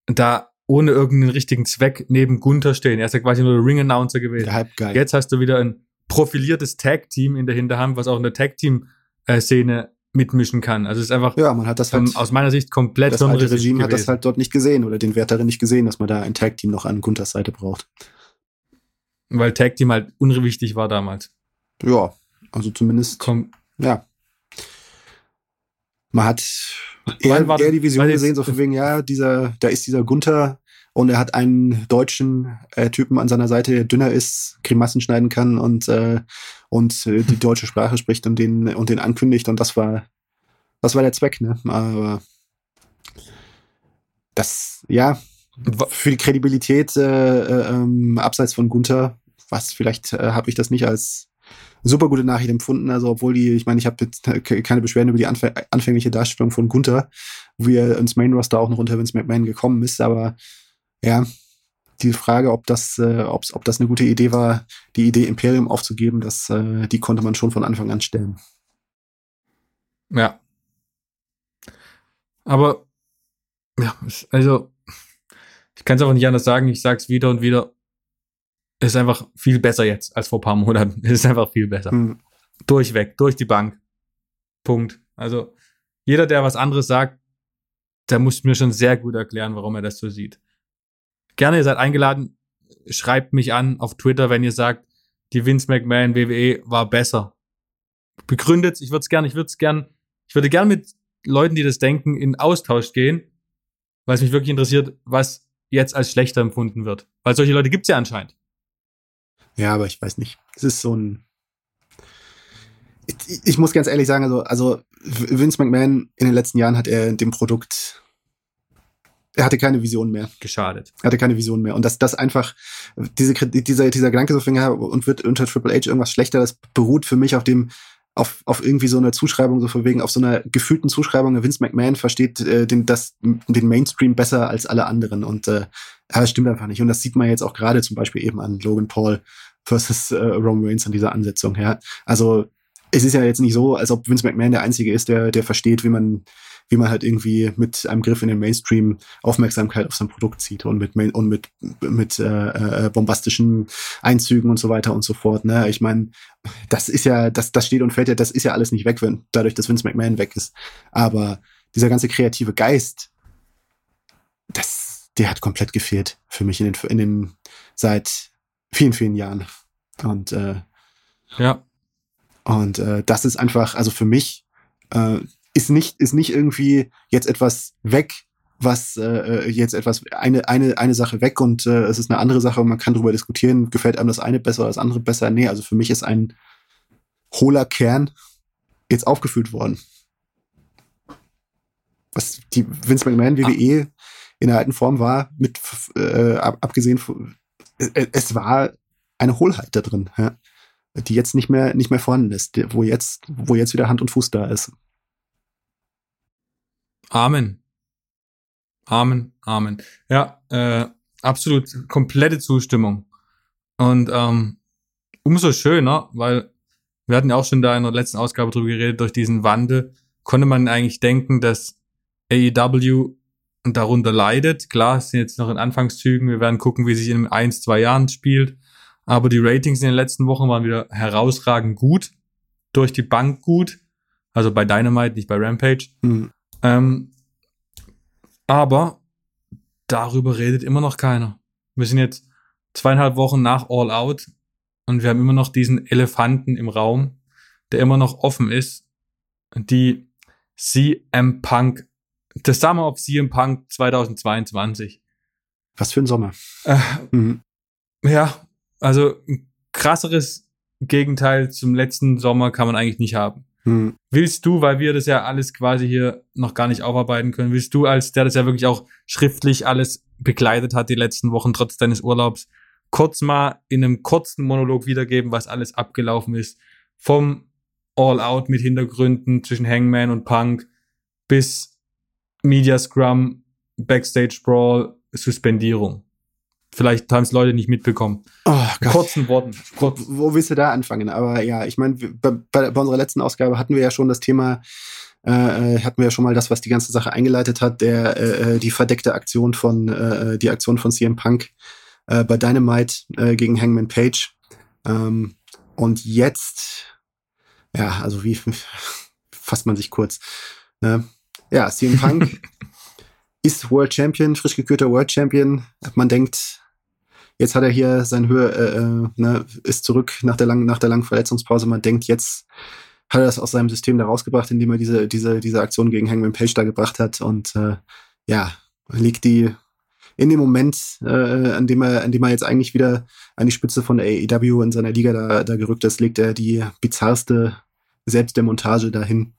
da ohne irgendeinen richtigen Zweck neben Gunther stehen. Er ist ja quasi nur der Ring-Announcer gewesen. Halbgeil. Jetzt hast du wieder ein profiliertes Tag-Team in der Hinterhand, was auch in der Tag-Team-Szene mitmischen kann. Also es ist einfach ja, man hat das halt, aus meiner Sicht komplett das alte Regime gewesen. hat das halt dort nicht gesehen oder den Wert darin nicht gesehen, dass man da ein Tag-Team noch an Gunthers Seite braucht. Weil Tag-Team halt unwichtig war damals. Ja, also zumindest. Komm. Ja. Man hat eher, eher die Vision gesehen, so von wegen, ja, dieser, da ist dieser Gunther und er hat einen deutschen äh, Typen an seiner Seite, der dünner ist, Grimassen schneiden kann und, äh, und äh, die deutsche Sprache spricht und den, und den ankündigt. Und das war, das war der Zweck, ne? Aber das, ja, für die Kredibilität äh, äh, ähm, abseits von Gunther, was vielleicht äh, habe ich das nicht als super gute Nachricht empfunden. Also obwohl die, ich meine, ich habe jetzt keine Beschwerden über die anfäng anfängliche Darstellung von Gunther, wie er ins Main Roster auch noch unter Vince McMahon gekommen ist, aber ja, die Frage, ob das, äh, ob, ob das eine gute Idee war, die Idee Imperium aufzugeben, das, äh, die konnte man schon von Anfang an stellen. Ja. Aber ja, also ich kann es einfach nicht anders sagen. Ich sage es wieder und wieder ist einfach viel besser jetzt als vor ein paar Monaten. Es ist einfach viel besser. Mhm. Durchweg, durch die Bank. Punkt. Also jeder, der was anderes sagt, der muss mir schon sehr gut erklären, warum er das so sieht. Gerne, ihr seid eingeladen. Schreibt mich an auf Twitter, wenn ihr sagt, die Vince McMahon WWE war besser. Begründet, ich würde es gerne, ich würde es gern, ich würde gern mit Leuten, die das denken, in Austausch gehen, weil es mich wirklich interessiert, was jetzt als schlechter empfunden wird. Weil solche Leute gibt es ja anscheinend. Ja, aber ich weiß nicht. Es ist so ein. Ich, ich, muss ganz ehrlich sagen, also, also Vince McMahon in den letzten Jahren hat er dem Produkt. Er hatte keine Vision mehr. Geschadet. Er hatte keine Vision mehr. Und dass das einfach, diese, dieser, dieser Gedanke so fing, und wird unter Triple H irgendwas schlechter, das beruht für mich auf dem, auf, auf irgendwie so eine Zuschreibung, so von wegen, auf so einer gefühlten Zuschreibung, Vince McMahon versteht äh, den, das, den Mainstream besser als alle anderen. Und äh, das stimmt einfach nicht. Und das sieht man jetzt auch gerade zum Beispiel eben an Logan Paul versus äh, Roman Reigns an dieser Ansetzung. Ja. Also es ist ja jetzt nicht so, als ob Vince McMahon der Einzige ist, der, der versteht, wie man, wie man halt irgendwie mit einem Griff in den Mainstream Aufmerksamkeit auf sein Produkt zieht und mit und mit mit äh, äh, bombastischen Einzügen und so weiter und so fort. Ne? Ich meine, das ist ja, das, das steht und fällt ja, das ist ja alles nicht weg, wenn dadurch, dass Vince McMahon weg ist. Aber dieser ganze kreative Geist, das, der hat komplett gefehlt für mich in den, in den seit vielen, vielen Jahren. Und äh, ja. Und äh, das ist einfach, also für mich äh, ist nicht ist nicht irgendwie jetzt etwas weg, was äh, jetzt etwas eine eine eine Sache weg und äh, es ist eine andere Sache und man kann darüber diskutieren, gefällt einem das eine besser oder das andere besser. Nee, also für mich ist ein hohler Kern jetzt aufgefüllt worden. Was die Vince McMahon WWE ah. in der alten Form war, mit äh, abgesehen von äh, es war eine Hohlheit da drin, ja, die jetzt nicht mehr, nicht mehr vorhanden ist, wo jetzt, wo jetzt wieder Hand und Fuß da ist. Amen. Amen, Amen. Ja, äh, absolut komplette Zustimmung. Und ähm, umso schöner, weil wir hatten ja auch schon da in der letzten Ausgabe drüber geredet, durch diesen Wandel konnte man eigentlich denken, dass AEW darunter leidet. Klar, es sind jetzt noch in Anfangszügen. Wir werden gucken, wie sich in ein, zwei Jahren spielt. Aber die Ratings in den letzten Wochen waren wieder herausragend gut. Durch die Bank gut. Also bei Dynamite, nicht bei Rampage. Mhm. Ähm, aber darüber redet immer noch keiner. Wir sind jetzt zweieinhalb Wochen nach All Out und wir haben immer noch diesen Elefanten im Raum, der immer noch offen ist. Die CM Punk The Summer of CM Punk 2022. Was für ein Sommer. Äh, mhm. Ja, also ein krasseres Gegenteil zum letzten Sommer kann man eigentlich nicht haben. Mhm. Willst du, weil wir das ja alles quasi hier noch gar nicht aufarbeiten können, willst du als der das ja wirklich auch schriftlich alles begleitet hat die letzten Wochen trotz deines Urlaubs, kurz mal in einem kurzen Monolog wiedergeben, was alles abgelaufen ist? Vom All Out mit Hintergründen zwischen Hangman und Punk bis Media Scrum, Backstage Brawl, Suspendierung. Vielleicht haben es Leute nicht mitbekommen. Oh. Kurzen Worten. Kurz. Wo willst du da anfangen? Aber ja, ich meine, bei, bei, unserer letzten Ausgabe hatten wir ja schon das Thema, äh, äh, hatten wir ja schon mal das, was die ganze Sache eingeleitet hat, der äh, äh die verdeckte Aktion von äh, äh die Aktion von CM Punk bei Dynamite gegen Hangman Page. Ähm, und jetzt, ja, also wie fasst man sich kurz? Ne? Ja, CM Punk ist World Champion, frisch gekürter World Champion. Man denkt, jetzt hat er hier sein Höhe, äh, äh, ne, ist zurück nach der langen, nach der langen Verletzungspause. Man denkt, jetzt hat er das aus seinem System da rausgebracht, indem er diese, diese, diese Aktion gegen Hangman Page da gebracht hat. Und äh, ja, liegt die in dem Moment, äh, an dem er, an dem er jetzt eigentlich wieder an die Spitze von AEW in seiner Liga da, da gerückt ist, legt er die bizarrste Selbstdemontage dahin,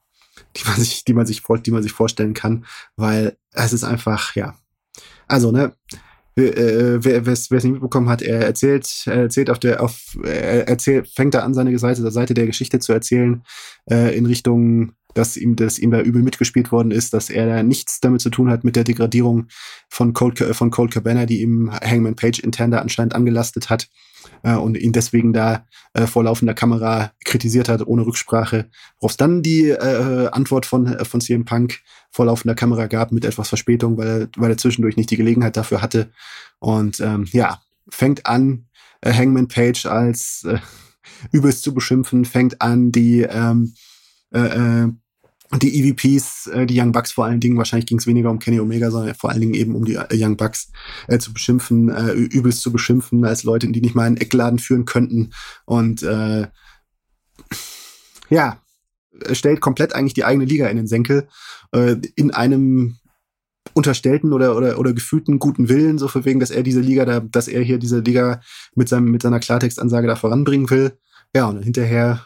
die man sich, die man sich, die man sich vorstellen kann, weil es ist einfach, ja. Also, ne, äh, wer es nicht mitbekommen hat, er erzählt, er erzählt auf der, auf, er erzählt, fängt da an, seine Seite, der Seite der Geschichte zu erzählen, äh, in Richtung, dass ihm, dass ihm da übel mitgespielt worden ist, dass er da nichts damit zu tun hat mit der Degradierung von Cold, von Cold Cabana, die ihm Hangman Page intern da anscheinend angelastet hat äh, und ihn deswegen da äh, vor laufender Kamera kritisiert hat, ohne Rücksprache. Worauf es dann die äh, Antwort von, äh, von CM Punk vor laufender Kamera gab mit etwas Verspätung, weil er, weil er zwischendurch nicht die Gelegenheit dafür hatte. Und ähm, ja, fängt an, äh, Hangman Page als äh, übelst zu beschimpfen, fängt an, die ähm, äh, äh, die EVPs, äh, die Young Bucks vor allen Dingen, wahrscheinlich ging es weniger um Kenny Omega, sondern vor allen Dingen eben um die äh, Young Bucks äh, zu beschimpfen, äh, übelst zu beschimpfen, als Leute, die nicht mal einen Eckladen führen könnten. Und äh, ja, stellt komplett eigentlich die eigene Liga in den Senkel, äh, in einem unterstellten oder, oder, oder gefühlten guten Willen, so für wegen, dass er diese Liga da, dass er hier diese Liga mit seinem, mit seiner Klartextansage da voranbringen will. Ja, und hinterher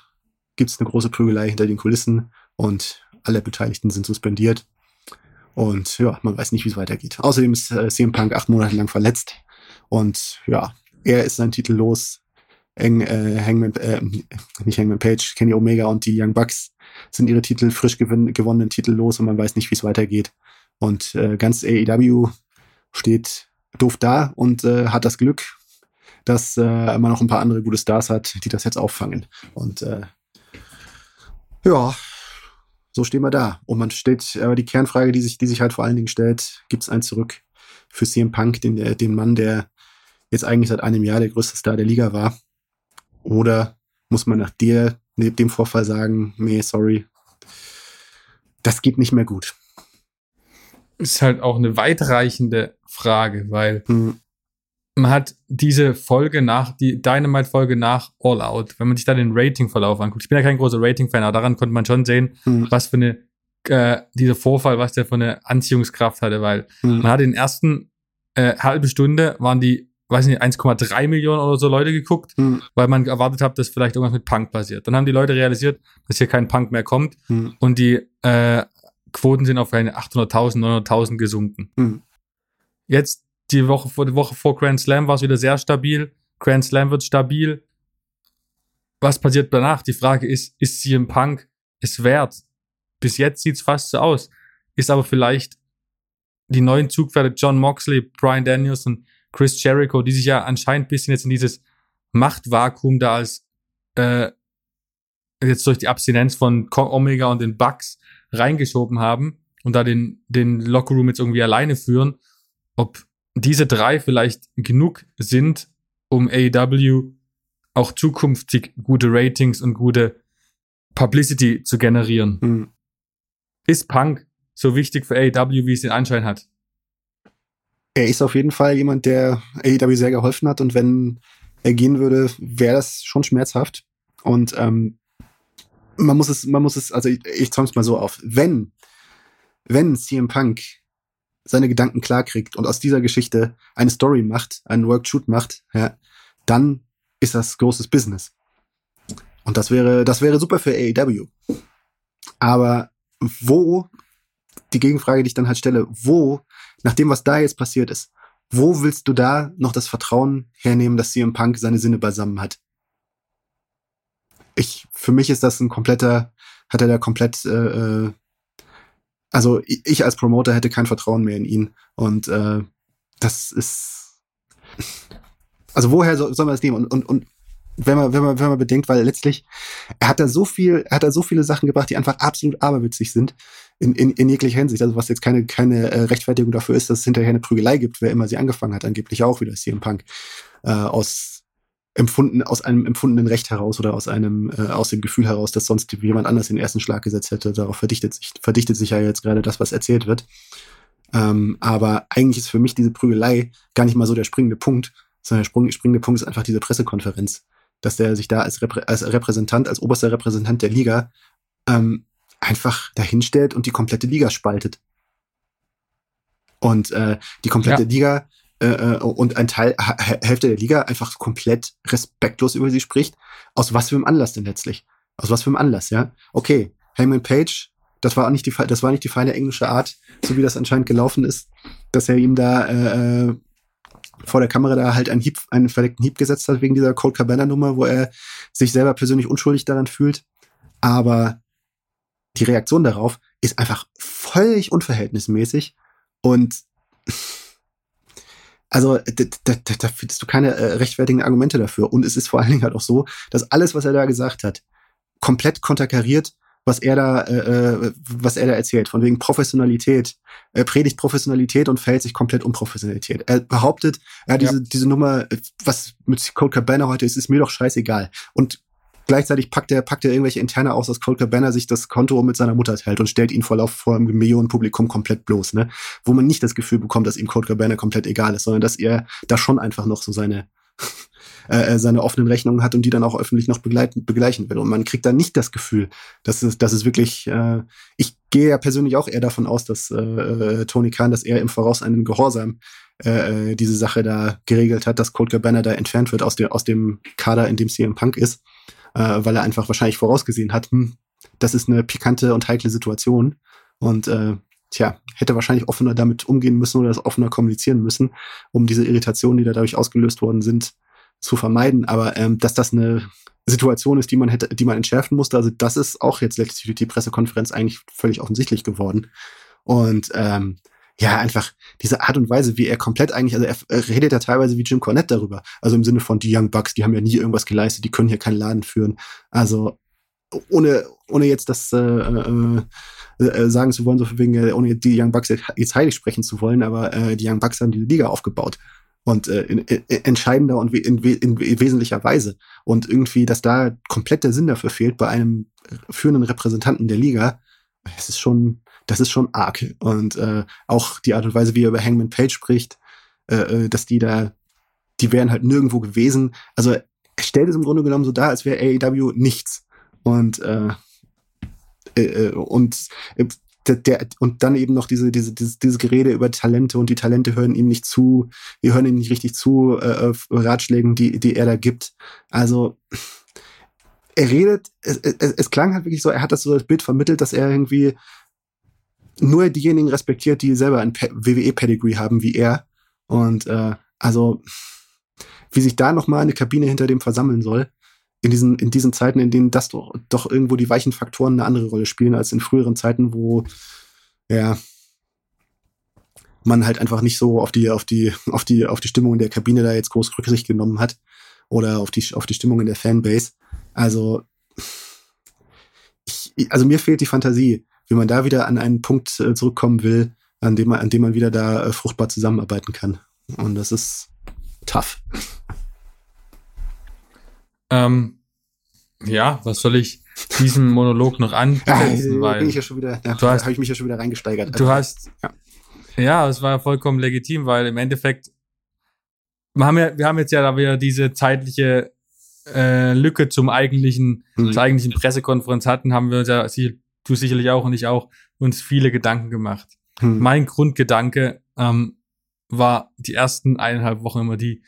gibt's eine große Prügelei hinter den Kulissen und alle Beteiligten sind suspendiert. Und ja, man weiß nicht, wie es weitergeht. Außerdem ist äh, CM Punk acht Monate lang verletzt. Und ja, er ist sein Titel los. Eng, äh, Hangman, äh, nicht Hangman Page, Kenny Omega und die Young Bucks sind ihre Titel, frisch gewinn, gewonnenen Titel los und man weiß nicht, wie es weitergeht. Und äh, ganz AEW steht doof da und äh, hat das Glück, dass äh, man noch ein paar andere gute Stars hat, die das jetzt auffangen. Und äh, ja, so stehen wir da. Und man stellt, aber die Kernfrage, die sich, die sich halt vor allen Dingen stellt, gibt es einen zurück für CM Punk, den, den Mann, der jetzt eigentlich seit einem Jahr der größte Star der Liga war? Oder muss man nach dir, neben dem Vorfall sagen, nee, sorry, das geht nicht mehr gut? Ist halt auch eine weitreichende Frage, weil hm man hat diese Folge nach, die Dynamite-Folge nach All Out, wenn man sich da den Rating-Verlauf anguckt. Ich bin ja kein großer Rating-Fan, aber daran konnte man schon sehen, mhm. was für eine, äh, dieser Vorfall, was der für eine Anziehungskraft hatte, weil mhm. man hat in den ersten äh, halbe Stunde waren die, weiß nicht, 1,3 Millionen oder so Leute geguckt, mhm. weil man erwartet hat, dass vielleicht irgendwas mit Punk passiert. Dann haben die Leute realisiert, dass hier kein Punk mehr kommt mhm. und die äh, Quoten sind auf eine 800.000, 900.000 gesunken. Mhm. Jetzt die Woche vor, die Woche vor Grand Slam war es wieder sehr stabil. Grand Slam wird stabil. Was passiert danach? Die Frage ist, ist CM Punk es wert? Bis jetzt sieht es fast so aus. Ist aber vielleicht die neuen Zugpferde John Moxley, Brian Daniels und Chris Jericho, die sich ja anscheinend bisschen jetzt in dieses Machtvakuum da als äh, jetzt durch die Abstinenz von Omega und den Bucks reingeschoben haben und da den, den Lockerroom jetzt irgendwie alleine führen, ob diese drei vielleicht genug sind, um AEW auch zukünftig gute Ratings und gute Publicity zu generieren. Mhm. Ist Punk so wichtig für AEW, wie es den Anschein hat? Er ist auf jeden Fall jemand, der AEW sehr geholfen hat und wenn er gehen würde, wäre das schon schmerzhaft. Und ähm, man muss es, man muss es, also ich, ich es mal so auf. Wenn, wenn CM Punk seine Gedanken klarkriegt und aus dieser Geschichte eine Story macht, einen Workshoot macht, ja, dann ist das großes Business. Und das wäre, das wäre super für AEW. Aber wo, die Gegenfrage, die ich dann halt stelle, wo, nach dem, was da jetzt passiert ist, wo willst du da noch das Vertrauen hernehmen, dass CM Punk seine Sinne beisammen hat? Ich, für mich ist das ein kompletter, hat er da komplett äh, äh also ich als Promoter hätte kein Vertrauen mehr in ihn. Und äh, das ist, also woher soll, soll man das nehmen? Und, und, und wenn man, wenn man, wenn man bedenkt, weil letztlich, er hat da so viel, er hat da so viele Sachen gebracht, die einfach absolut aberwitzig sind, in, in, in jeglicher Hinsicht. Also was jetzt keine, keine äh, Rechtfertigung dafür ist, dass es hinterher eine Prügelei gibt, wer immer sie angefangen hat, angeblich auch wieder CM Punk, äh, aus empfunden, aus einem empfundenen Recht heraus oder aus einem, äh, aus dem Gefühl heraus, dass sonst jemand anders den ersten Schlag gesetzt hätte. Darauf verdichtet sich, verdichtet sich ja jetzt gerade das, was erzählt wird. Ähm, aber eigentlich ist für mich diese Prügelei gar nicht mal so der springende Punkt, sondern der springende Punkt ist einfach diese Pressekonferenz dass der sich da als, Reprä als Repräsentant, als oberster Repräsentant der Liga ähm, einfach dahinstellt und die komplette Liga spaltet. Und äh, die komplette ja. Liga äh, äh und ein Teil, Hälfte der Liga einfach komplett respektlos über sie spricht. Aus was für einem Anlass denn letztlich? Aus was für einem Anlass, ja? Okay, Hangman Page, das war auch nicht die, das war nicht die feine englische Art, so wie das anscheinend gelaufen ist, dass er ihm da äh, äh vor der Kamera da halt einen Hieb, einen verdeckten Hieb gesetzt hat wegen dieser Cold Cabana Nummer, wo er sich selber persönlich unschuldig daran fühlt. Aber die Reaktion darauf ist einfach völlig unverhältnismäßig und also da, da, da findest du keine äh, rechtfertigen Argumente dafür. Und es ist vor allen Dingen halt auch so, dass alles, was er da gesagt hat, komplett konterkariert was er da, äh, äh, was er da erzählt, von wegen Professionalität. Er predigt Professionalität und fällt sich komplett um Professionalität. Er behauptet, er ja. diese, diese Nummer, was mit Cold Cabana heute ist, ist mir doch scheißegal. Und gleichzeitig packt er, packt er irgendwelche Interne aus, dass Cold Cabana sich das Konto mit seiner Mutter teilt und stellt ihn vor vor einem Millionenpublikum komplett bloß, ne? Wo man nicht das Gefühl bekommt, dass ihm Cold Cabana komplett egal ist, sondern dass er da schon einfach noch so seine, äh, äh, seine offenen Rechnungen hat und die dann auch öffentlich noch begleiten, begleichen will. Und man kriegt dann nicht das Gefühl, dass es, dass es wirklich, äh, ich gehe ja persönlich auch eher davon aus, dass äh, äh Tony Khan, dass er im Voraus einen Gehorsam äh, äh diese Sache da geregelt hat, dass Colt Cabana da entfernt wird aus, der, aus dem Kader, in dem CM Punk ist, äh, weil er einfach wahrscheinlich vorausgesehen hat, hm, das ist eine pikante und heikle Situation. Und äh, tja, hätte wahrscheinlich offener damit umgehen müssen oder das offener kommunizieren müssen, um diese Irritationen, die da dadurch ausgelöst worden sind, zu vermeiden. Aber ähm, dass das eine Situation ist, die man hätte, die man entschärfen musste, also das ist auch jetzt letztlich durch die Pressekonferenz eigentlich völlig offensichtlich geworden. Und ähm, ja, einfach diese Art und Weise, wie er komplett eigentlich, also er, redet ja teilweise wie Jim Cornette darüber. Also im Sinne von die Young Bucks, die haben ja nie irgendwas geleistet, die können hier keinen Laden führen. Also ohne, ohne jetzt das äh, äh, äh, sagen zu wollen, so wegen, äh, ohne die Young Bucks jetzt heilig sprechen zu wollen, aber äh, die Young Bucks haben die Liga aufgebaut und äh, in, in, entscheidender und in, in, in wesentlicher Weise. Und irgendwie, dass da komplett der Sinn dafür fehlt bei einem führenden Repräsentanten der Liga, es ist schon, das ist schon arg. Und äh, auch die Art und Weise, wie er über Hangman Page spricht, äh, äh dass die da, die wären halt nirgendwo gewesen. Also er stellt es im Grunde genommen so dar, als wäre AEW nichts. Und äh, äh, äh und der, der, und dann eben noch diese, diese, dieses, dieses Gerede über Talente und die Talente hören ihm nicht zu, die hören ihm nicht richtig zu, äh, äh Ratschlägen, die, die er da gibt. Also er redet, es, es, es klang halt wirklich so, er hat das so das Bild vermittelt, dass er irgendwie nur diejenigen respektiert, die selber ein WWE-Pedigree haben wie er. Und äh, also wie sich da nochmal eine Kabine hinter dem versammeln soll, in diesen, in diesen Zeiten, in denen das doch, doch irgendwo die weichen Faktoren eine andere Rolle spielen als in früheren Zeiten, wo ja man halt einfach nicht so auf die, auf die, auf die, auf die Stimmung in der Kabine da jetzt groß Rücksicht genommen hat oder auf die, auf die Stimmung in der Fanbase. Also, ich, also mir fehlt die Fantasie, wie man da wieder an einen Punkt äh, zurückkommen will, an dem man, an dem man wieder da äh, fruchtbar zusammenarbeiten kann. Und das ist tough. Ähm, ja, was soll ich diesem Monolog noch ansetzen? Ja, bin ich ja schon wieder, ja, du hast, habe ich mich ja schon wieder reingesteigert. Du hast, ja. ja, es war ja vollkommen legitim, weil im Endeffekt, wir haben ja, wir haben jetzt ja da wieder diese zeitliche äh, Lücke zum eigentlichen, mhm. zur eigentlichen Pressekonferenz hatten, haben wir uns ja, du sicherlich auch und ich auch, uns viele Gedanken gemacht. Mhm. Mein Grundgedanke ähm, war die ersten eineinhalb Wochen immer die,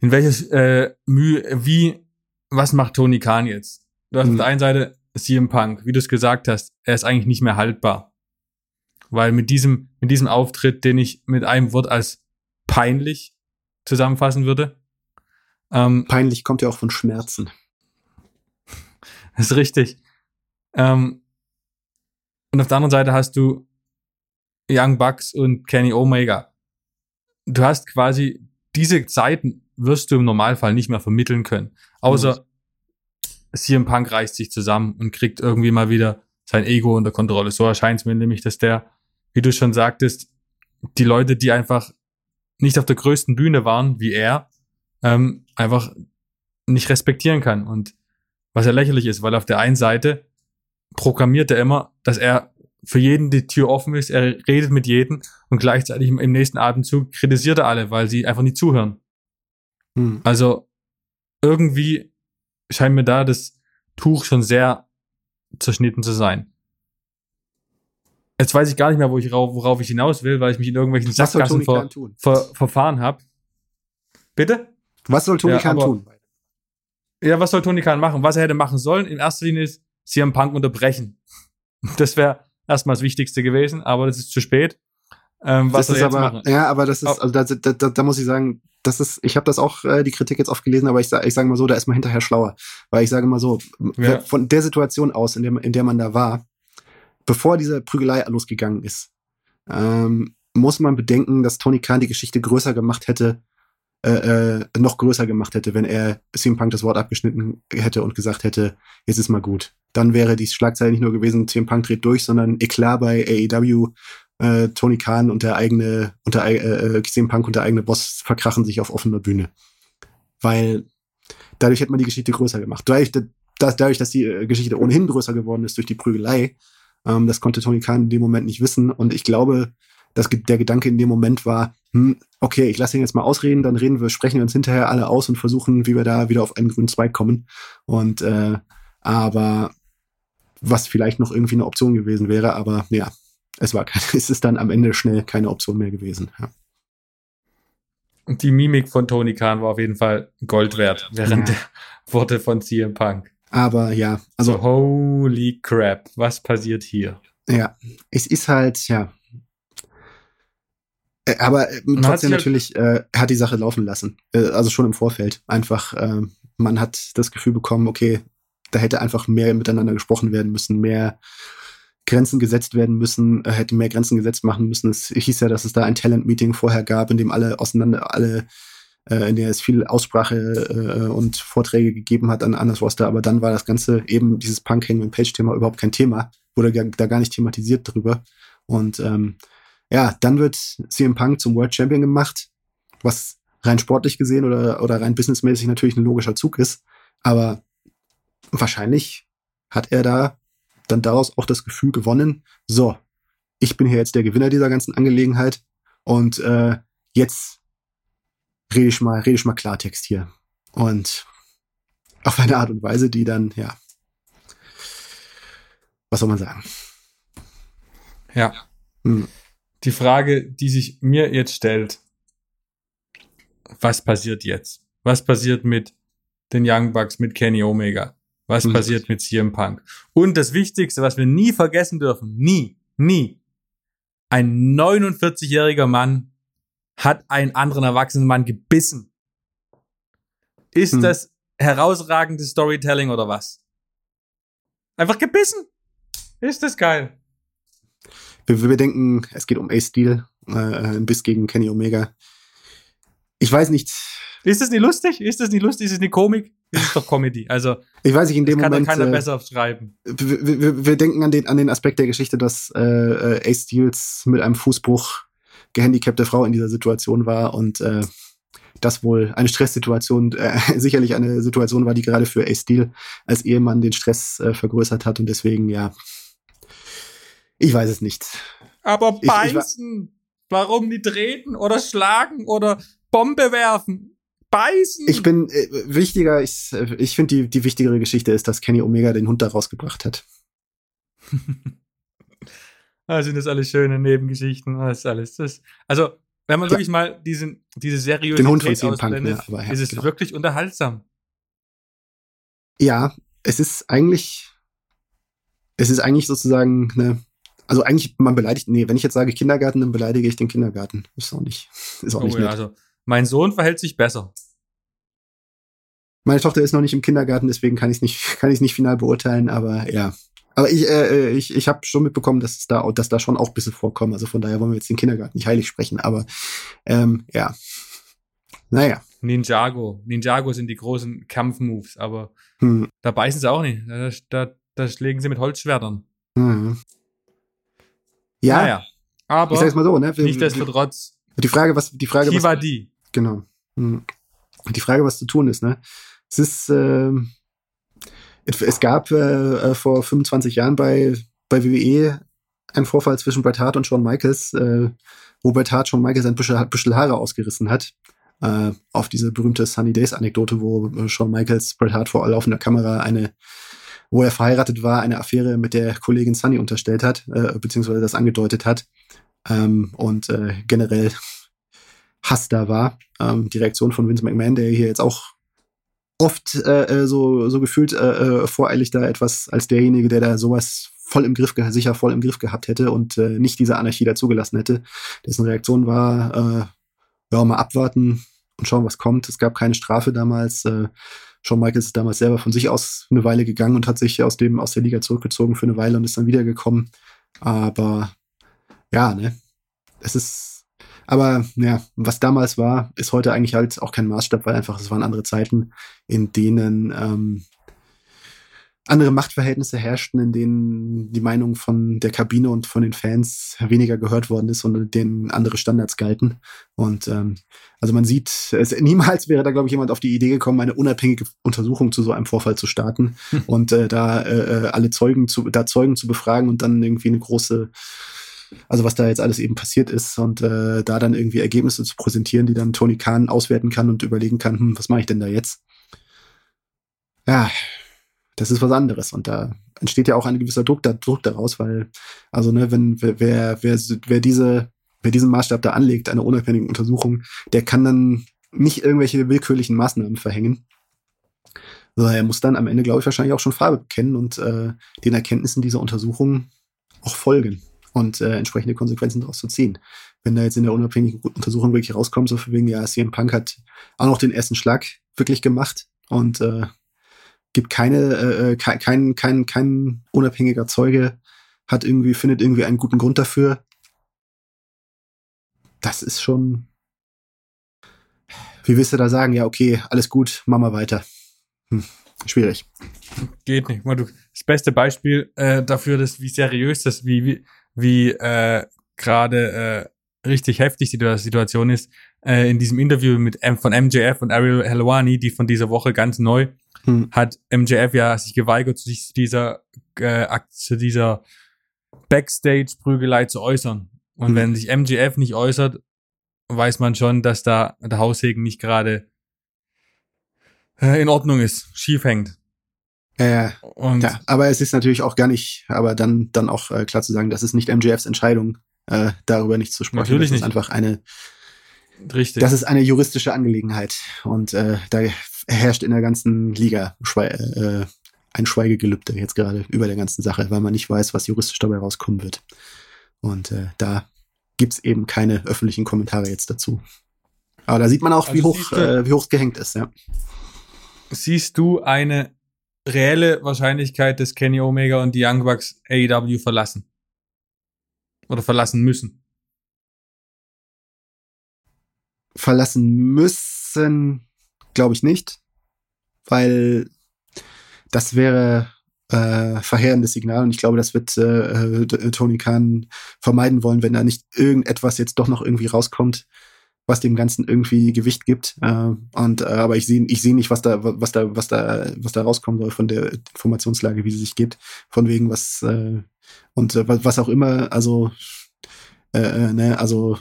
in welches äh, Mühe, wie, was macht Tony Khan jetzt? Du hast mhm. auf der einen Seite CM Punk, wie du es gesagt hast, er ist eigentlich nicht mehr haltbar. Weil mit diesem, mit diesem Auftritt, den ich mit einem Wort als peinlich zusammenfassen würde. Ähm, peinlich kommt ja auch von Schmerzen. Das ist richtig. Ähm, und auf der anderen Seite hast du Young Bucks und Kenny Omega. Du hast quasi diese Zeiten wirst du im Normalfall nicht mehr vermitteln können. Außer mhm. CM Punk reißt sich zusammen und kriegt irgendwie mal wieder sein Ego unter Kontrolle. So erscheint es mir nämlich, dass der, wie du schon sagtest, die Leute, die einfach nicht auf der größten Bühne waren, wie er, ähm, einfach nicht respektieren kann. Und was ja lächerlich ist, weil auf der einen Seite programmiert er immer, dass er für jeden die Tür offen ist, er redet mit jedem und gleichzeitig im, nächsten Atemzug kritisiert er alle, weil sie einfach nicht zuhören. Hm. Also irgendwie scheint mir da das Tuch schon sehr zerschnitten zu sein. Jetzt weiß ich gar nicht mehr, wo ich, worauf ich hinaus will, weil ich mich in irgendwelchen Sackgassen ver, ver, verfahren habe. Bitte? Was soll Tony ja, Khan tun? Ja, was soll Tony Khan machen? Was er hätte machen sollen, in erster Linie ist CM Punk unterbrechen. Das wäre erstmal das Wichtigste gewesen, aber das ist zu spät. Ähm, was das ist aber, machen? ja, aber das ist, also da, da, da, da muss ich sagen, das ist, ich habe das auch äh, die Kritik jetzt oft gelesen, aber ich, ich sage mal so, da ist man hinterher schlauer, weil ich sage mal so, ja. von der Situation aus, in der, in der man da war, bevor diese Prügelei losgegangen ist, ähm, muss man bedenken, dass Tony Khan die Geschichte größer gemacht hätte, äh, äh, noch größer gemacht hätte, wenn er CM Punk das Wort abgeschnitten hätte und gesagt hätte, jetzt ist mal gut. Dann wäre die Schlagzeile nicht nur gewesen, CM Punk dreht durch, sondern Eklat bei AEW, äh, Tony Khan und der eigene, und äh, CM Punk und der eigene Boss verkrachen sich auf offener Bühne. Weil dadurch hätte man die Geschichte größer gemacht. Dadurch, dass, dadurch, dass die äh, Geschichte ohnehin größer geworden ist durch die Prügelei, ähm, das konnte Tony Khan in dem Moment nicht wissen. Und ich glaube, dass der Gedanke in dem Moment war, hm, okay, ich lasse ihn jetzt mal ausreden, dann reden wir, sprechen wir uns hinterher alle aus und versuchen, wie wir da wieder auf einen grünen Zweig kommen. Und äh, aber was vielleicht noch irgendwie eine Option gewesen wäre, aber ja, es war keine, es ist dann am Ende schnell keine Option mehr gewesen. Ja. Und die Mimik von Tony Khan war auf jeden Fall Gold wert, während ja. der Worte von CM Punk. Aber ja, also. So, holy crap, was passiert hier? Ja, es ist halt, ja. Äh, aber äh, trotzdem halt natürlich, äh, hat die Sache laufen lassen. Äh, also schon im Vorfeld. Einfach, äh, man hat das Gefühl bekommen, okay, da hätte einfach mehr miteinander gesprochen werden müssen, mehr Grenzen gesetzt werden müssen, äh, hätte mehr Grenzen gesetzt machen müssen. Es hieß ja, dass es da ein Talent-Meeting vorher gab, in dem alle auseinander, alle äh, in der es viel Aussprache äh, und Vorträge gegeben hat an Anders Roster, aber dann war das Ganze eben dieses Punk-Hangman Page-Thema überhaupt kein Thema, wurde da gar nicht thematisiert drüber. Und ähm, ja, dann wird CM Punk zum World Champion gemacht, was rein sportlich gesehen oder, oder rein businessmäßig natürlich ein logischer Zug ist. Aber wahrscheinlich hat er da dann daraus auch das Gefühl gewonnen, so, ich bin hier jetzt der Gewinner dieser ganzen Angelegenheit und äh, jetzt rede ich mal, rede ich mal Klartext hier. Und auf eine Art und Weise, die dann, ja, was soll man sagen? Ja. Hm. Die Frage, die sich mir jetzt stellt, was passiert jetzt? Was passiert mit den Young Bucks, mit Kenny Omega? Was hm. passiert mit CM Punk? Und das Wichtigste, was wir nie vergessen dürfen, nie, nie, ein 49-jähriger Mann hat einen anderen erwachsenen Mann gebissen. Ist hm. das herausragendes Storytelling oder was? Einfach gebissen. Ist das geil. Wir, wir denken, es geht um Ace Steel, äh, ein Biss gegen Kenny Omega. Ich weiß nicht. Ist das nicht lustig? Ist das nicht lustig? Ist das nicht Komik? Das ist doch Comedy. Also ich weiß nicht, in dem kann Moment kann keiner äh, besser schreiben. Wir, wir, wir, denken an den an den Aspekt der Geschichte, dass äh, äh Ace Steels mit einem Fußbruch gehandicapte Frau in dieser Situation war und äh, das wohl eine Stresssituation, äh, sicherlich eine Situation war, die gerade für Ace Steel als Ehemann den Stress äh, vergrößert hat und deswegen, ja, ich weiß es nicht. Aber beißen, ich, ich warum nicht treten oder schlagen oder Bombe werfen? Beißen. Ich bin äh, wichtiger, ich, ich finde die, die wichtigere Geschichte ist, dass Kenny Omega den Hund da rausgebracht hat. Also sind das alles schöne Nebengeschichten, das ist alles. Das, also, wenn man ja. wirklich mal diesen, diese Seriosität Den Hund von ausblendet, Punk, ja, ja, ist es genau. wirklich unterhaltsam. Ja, es ist eigentlich, es ist eigentlich sozusagen eine, also eigentlich, man beleidigt, nee, wenn ich jetzt sage Kindergarten, dann beleidige ich den Kindergarten. Ist auch nicht, ist auch oh, nicht nett. also, mein Sohn verhält sich besser. Meine Tochter ist noch nicht im Kindergarten, deswegen kann ich es nicht, kann ich nicht final beurteilen, aber ja, aber ich, äh, ich, ich habe schon mitbekommen, dass es da, dass da schon auch Bisse vorkommen. Also von daher wollen wir jetzt den Kindergarten nicht heilig sprechen. Aber ähm, ja, Naja. Ninjago. Ninjago sind die großen Kampfmoves, aber hm. da beißen sie auch nicht. Da, da, da schlägen sie mit Holzschwertern. Mhm. Ja. Naja. Aber ich sag's mal so, ne? nichtsdestotrotz. Die Frage, was die Frage, was, war die. Genau. Hm. Die Frage, was zu tun ist, ne? Es ist, äh, es gab äh, vor 25 Jahren bei, bei WWE einen Vorfall zwischen Bret Hart und Shawn Michaels, äh, wo Bret Hart Shawn Michaels ein bisschen, bisschen Haare ausgerissen hat. Äh, auf diese berühmte Sunny Days Anekdote, wo äh, Shawn Michaels Bret Hart vor laufender Kamera eine wo er verheiratet war, eine Affäre mit der Kollegin Sunny unterstellt hat, äh, beziehungsweise das angedeutet hat ähm, und äh, generell Hass da war. Ähm, die Reaktion von Vince McMahon, der hier jetzt auch oft äh, äh so, so gefühlt äh, äh, voreilig da etwas als derjenige, der da sowas voll im Griff, sicher voll im Griff gehabt hätte und äh, nicht diese Anarchie dazugelassen hätte. Dessen Reaktion war, äh, ja, mal abwarten und schauen, was kommt. Es gab keine Strafe damals. Äh, Shawn Michaels ist damals selber von sich aus eine Weile gegangen und hat sich aus dem, aus der Liga zurückgezogen für eine Weile und ist dann wiedergekommen. Aber ja, ne, es ist, aber ja, was damals war, ist heute eigentlich halt auch kein Maßstab, weil einfach es waren andere Zeiten, in denen ähm, andere Machtverhältnisse herrschten, in denen die Meinung von der Kabine und von den Fans weniger gehört worden ist und in denen andere Standards galten. Und ähm, also man sieht, es, niemals wäre da, glaube ich, jemand auf die Idee gekommen, eine unabhängige Untersuchung zu so einem Vorfall zu starten hm. und äh, da äh, alle Zeugen zu, da Zeugen zu befragen und dann irgendwie eine große also was da jetzt alles eben passiert ist und äh, da dann irgendwie Ergebnisse zu präsentieren, die dann Tony Khan auswerten kann und überlegen kann, hm, was mache ich denn da jetzt? Ja, das ist was anderes. Und da entsteht ja auch ein gewisser Druck, da, Druck daraus, weil, also, ne, wenn, wer, wer, wer, diese, wer diesen Maßstab da anlegt, eine unabhängige Untersuchung, der kann dann nicht irgendwelche willkürlichen Maßnahmen verhängen. Also er muss dann am Ende, glaube ich, wahrscheinlich auch schon Farbe bekennen und äh, den Erkenntnissen dieser Untersuchung auch folgen und äh, entsprechende Konsequenzen daraus zu ziehen. Wenn da jetzt in der unabhängigen Untersuchung wirklich rauskommt, so für wegen, ja, CM Punk hat auch noch den ersten Schlag wirklich gemacht und äh, gibt keine, äh, äh kein, kein, kein unabhängiger Zeuge hat irgendwie, findet irgendwie einen guten Grund dafür. Das ist schon. Wie willst du da sagen, ja, okay, alles gut, mach mal weiter. Hm, schwierig. Geht nicht. Das beste Beispiel äh, dafür, dass wie seriös das, wie, wie, wie äh, gerade äh, richtig heftig die Situation ist, äh, in diesem Interview mit M von MJF und Ariel Helwani, die von dieser Woche ganz neu hm. hat MJF ja sich geweigert, sich zu dieser, äh, zu dieser Backstage-Prügelei zu äußern. Und hm. wenn sich MJF nicht äußert, weiß man schon, dass da der Haussegen nicht gerade äh, in Ordnung ist, schief hängt. Äh, und ja, aber es ist natürlich auch gar nicht, aber dann, dann auch äh, klar zu sagen, das ist nicht MJFs Entscheidung, äh, darüber nicht zu sprechen. Natürlich das ist einfach eine, Richtig. das ist eine juristische Angelegenheit und äh, da herrscht in der ganzen Liga Schwe äh, ein Schweigegelübde jetzt gerade über der ganzen Sache, weil man nicht weiß, was juristisch dabei rauskommen wird. Und äh, da gibt's eben keine öffentlichen Kommentare jetzt dazu. Aber da sieht man auch, also wie hoch äh, wie hoch es gehängt ist, ja. Siehst du eine reelle Wahrscheinlichkeit, dass Kenny Omega und die Young Bucks AEW verlassen? Oder verlassen müssen? Verlassen müssen glaube ich nicht, weil das wäre äh, verheerendes Signal und ich glaube, das wird äh, äh, Tony Khan vermeiden wollen, wenn da nicht irgendetwas jetzt doch noch irgendwie rauskommt, was dem Ganzen irgendwie Gewicht gibt. Äh, und äh, aber ich sehe ich sehe nicht, was da was da was da was da rauskommen soll von der Informationslage, wie sie sich gibt, von wegen was äh, und äh, was auch immer. Also äh, äh ne, also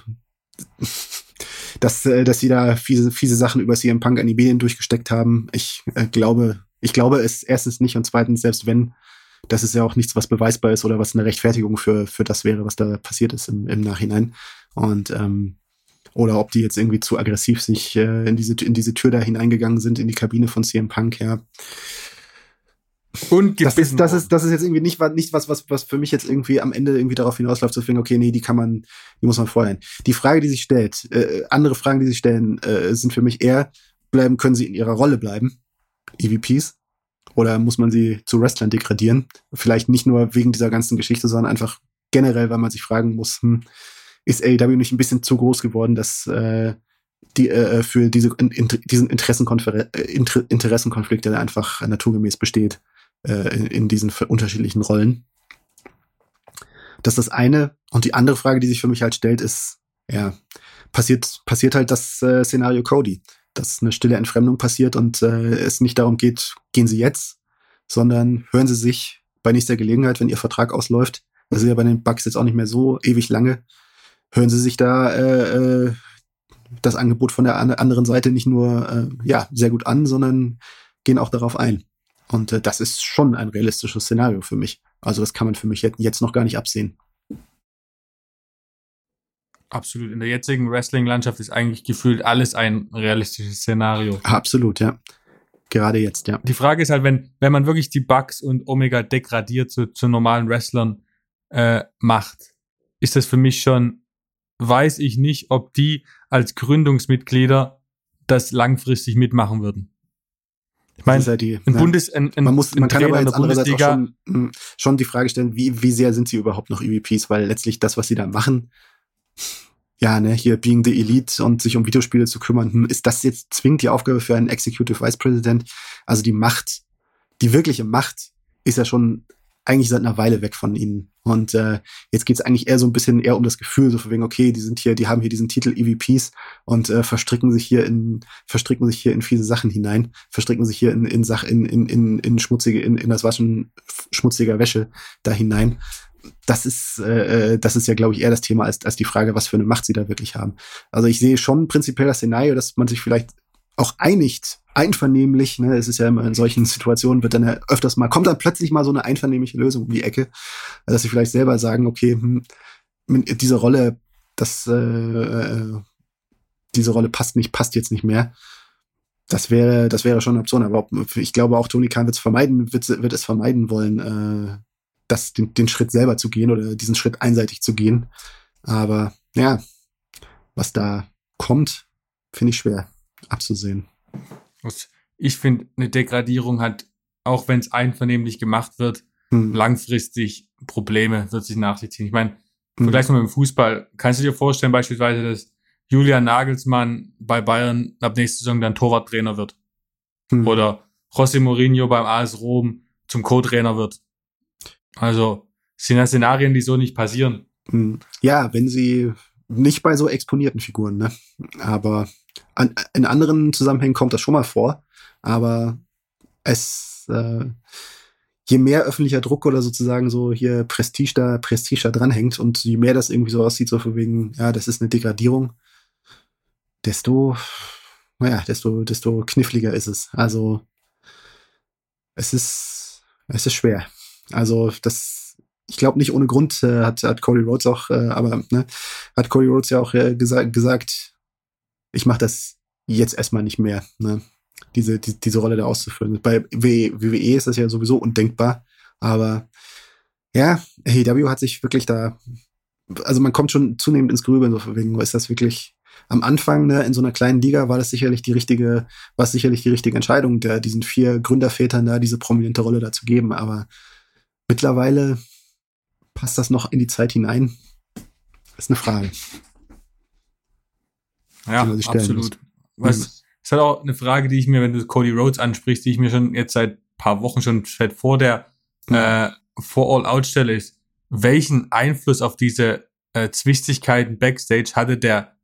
dass, äh, dass sie da fiese, fiese Sachen über CM Punk an die Medien durchgesteckt haben. Ich äh, glaube, ich glaube es erstens nicht und zweitens, selbst wenn, das ist ja auch nichts, was beweisbar ist oder was eine Rechtfertigung für, für das wäre, was da passiert ist im, im Nachhinein. Und ähm, oder ob die jetzt irgendwie zu aggressiv sich äh, in diese in diese Tür da hineingegangen sind in die Kabine von CM Punk, ja. Und das ist, das ist, das ist jetzt irgendwie nicht, nicht was, was, was für mich jetzt irgendwie am Ende irgendwie darauf hinausläuft, zu finden, okay, nee, die kann man, die muss man vorher. Die Frage, die sich stellt, äh, andere Fragen, die sich stellen, äh, sind für mich eher, bleiben, können sie in ihrer Rolle bleiben? EVPs? Oder muss man sie zu Wrestlern degradieren? Vielleicht nicht nur wegen dieser ganzen Geschichte, sondern einfach generell, weil man sich fragen muss, hm, ist AEW nicht ein bisschen zu groß geworden, dass, äh, die, äh, für diese, in, diesen Interessenkonfer äh, Inter Interessenkonflikt, der einfach naturgemäß besteht äh, in, diesen unterschiedlichen Rollen. Das ist das eine. Und die andere Frage, die sich für mich halt stellt, ist, ja, passiert, passiert halt das äh, Szenario Cody, dass eine stille Entfremdung passiert und äh, es nicht darum geht, gehen Sie jetzt, sondern hören Sie sich bei nächster Gelegenheit, wenn Ihr Vertrag ausläuft, das ist ja bei den Bugs jetzt auch nicht mehr so ewig lange, hören Sie sich da äh, äh, das Angebot von der anderen Seite nicht nur äh, ja sehr gut an, sondern gehen auch darauf ein. Und äh, das ist schon ein realistisches Szenario für mich. Also das kann man für mich jetzt noch gar nicht absehen. Absolut. In der jetzigen Wrestling-Landschaft ist eigentlich gefühlt alles ein realistisches Szenario. Absolut, ja. Gerade jetzt, ja. Die Frage ist halt, wenn, wenn man wirklich die Bugs und Omega degradiert zu, zu normalen Wrestlern äh, macht, ist das für mich schon, weiß ich nicht, ob die als Gründungsmitglieder das langfristig mitmachen würden. Ich meine, ja die, ein ja. Bundes, ein, ein, man muss, man kann aber jetzt andererseits auch schon, hm, schon die Frage stellen, wie, wie sehr sind sie überhaupt noch EVPs, weil letztlich das, was sie da machen, ja, ne, hier Being the Elite und sich um Videospiele zu kümmern, hm, ist das jetzt zwingend die Aufgabe für einen Executive Vice President? Also die Macht, die wirkliche Macht ist ja schon eigentlich seit einer Weile weg von ihnen. Und äh, jetzt geht es eigentlich eher so ein bisschen eher um das Gefühl, so von wegen, okay, die sind hier, die haben hier diesen Titel EVPs und äh, verstricken sich hier in, verstricken sich hier in fiese Sachen hinein, verstricken sich hier in, in Sach, in, in, in, in schmutzige, in, in das Waschen schmutziger Wäsche da hinein. Das ist, äh, äh das ist ja, glaube ich, eher das Thema als, als die Frage, was für eine Macht sie da wirklich haben. Also ich sehe schon prinzipiell das Szenario, dass man sich vielleicht auch einigt, einvernehmlich, ne, es ist ja immer in solchen Situationen, wird dann ja öfters mal, kommt dann plötzlich mal so eine einvernehmliche Lösung um die Ecke, dass sie vielleicht selber sagen, okay, hm, diese Rolle, das, äh, äh, diese Rolle passt nicht, passt jetzt nicht mehr. Das wäre, das wäre schon eine Option, aber ich glaube auch Tony Khan wird es vermeiden, wird, wird es vermeiden wollen, äh, das, den, den Schritt selber zu gehen oder diesen Schritt einseitig zu gehen. Aber ja, was da kommt, finde ich schwer abzusehen. Ich finde, eine Degradierung hat, auch wenn es einvernehmlich gemacht wird, hm. langfristig Probleme wird sich nach sich ziehen. Ich meine, hm. vergleich mal mit dem Fußball. Kannst du dir vorstellen, beispielsweise, dass Julian Nagelsmann bei Bayern ab nächster Saison dann Torwarttrainer wird? Hm. Oder José Mourinho beim AS Rom zum Co-Trainer wird? Also, sind ja Szenarien, die so nicht passieren. Hm. Ja, wenn sie nicht bei so exponierten Figuren, ne? Aber an, in anderen Zusammenhängen kommt das schon mal vor, aber es, äh, je mehr öffentlicher Druck oder sozusagen so hier Prestige da, Prestige da dranhängt und je mehr das irgendwie so aussieht, so von wegen, ja, das ist eine Degradierung, desto, naja, desto, desto kniffliger ist es. Also, es ist, es ist schwer. Also, das, ich glaube nicht ohne Grund äh, hat, hat Cody Rhodes auch, äh, aber ne, hat Cody Rhodes ja auch äh, gesa gesagt, ich mache das jetzt erstmal nicht mehr, ne? diese, die, diese Rolle da auszufüllen. Bei WWE ist das ja sowieso undenkbar, aber ja, AEW hat sich wirklich da, also man kommt schon zunehmend ins Grübeln, so wegen, ist das wirklich am Anfang ne, in so einer kleinen Liga war das sicherlich die richtige, war sicherlich die richtige Entscheidung, der diesen vier Gründervätern da diese prominente Rolle da zu geben, aber mittlerweile passt das noch in die Zeit hinein? ist eine Frage. Ja, absolut. Was, mhm. ist halt auch eine Frage, die ich mir, wenn du Cody Rhodes ansprichst, die ich mir schon jetzt seit paar Wochen schon seit vor der äh, vor All Out stelle, ist, welchen Einfluss auf diese äh, Zwistigkeiten Backstage hatte der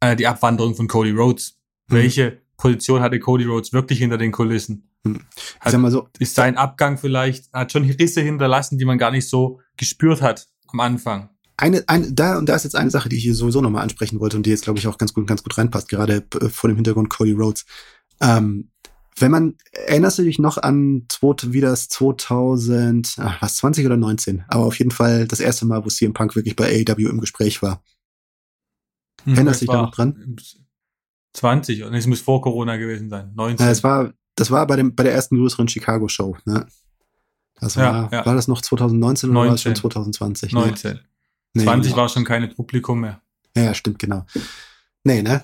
äh, die Abwanderung von Cody Rhodes? Mhm. Welche Position hatte Cody Rhodes wirklich hinter den Kulissen? Mhm. Hat, sag mal so, ist sein Abgang vielleicht, hat schon Risse hinterlassen, die man gar nicht so gespürt hat am Anfang eine, eine, da und da ist jetzt eine Sache, die ich hier sowieso nochmal ansprechen wollte und die jetzt, glaube ich, auch ganz gut, ganz gut reinpasst, gerade äh, vor dem Hintergrund Cody Rhodes. Ähm, wenn man, erinnerst du dich noch an wie das 2000, ach, was, 20 oder 19? Aber auf jeden Fall das erste Mal, wo CM Punk wirklich bei AEW im Gespräch war. Hm, Erinnerst du dich da noch dran? 20, und es muss vor Corona gewesen sein, 19. Ja, es war, das war bei dem, bei der ersten größeren Chicago-Show, ne? Das war, ja, ja. war das noch 2019 19. oder war es schon 2020? 19. Ne? Nee, 20 war schon keine Publikum mehr. Ja, stimmt, genau. Nee, ne?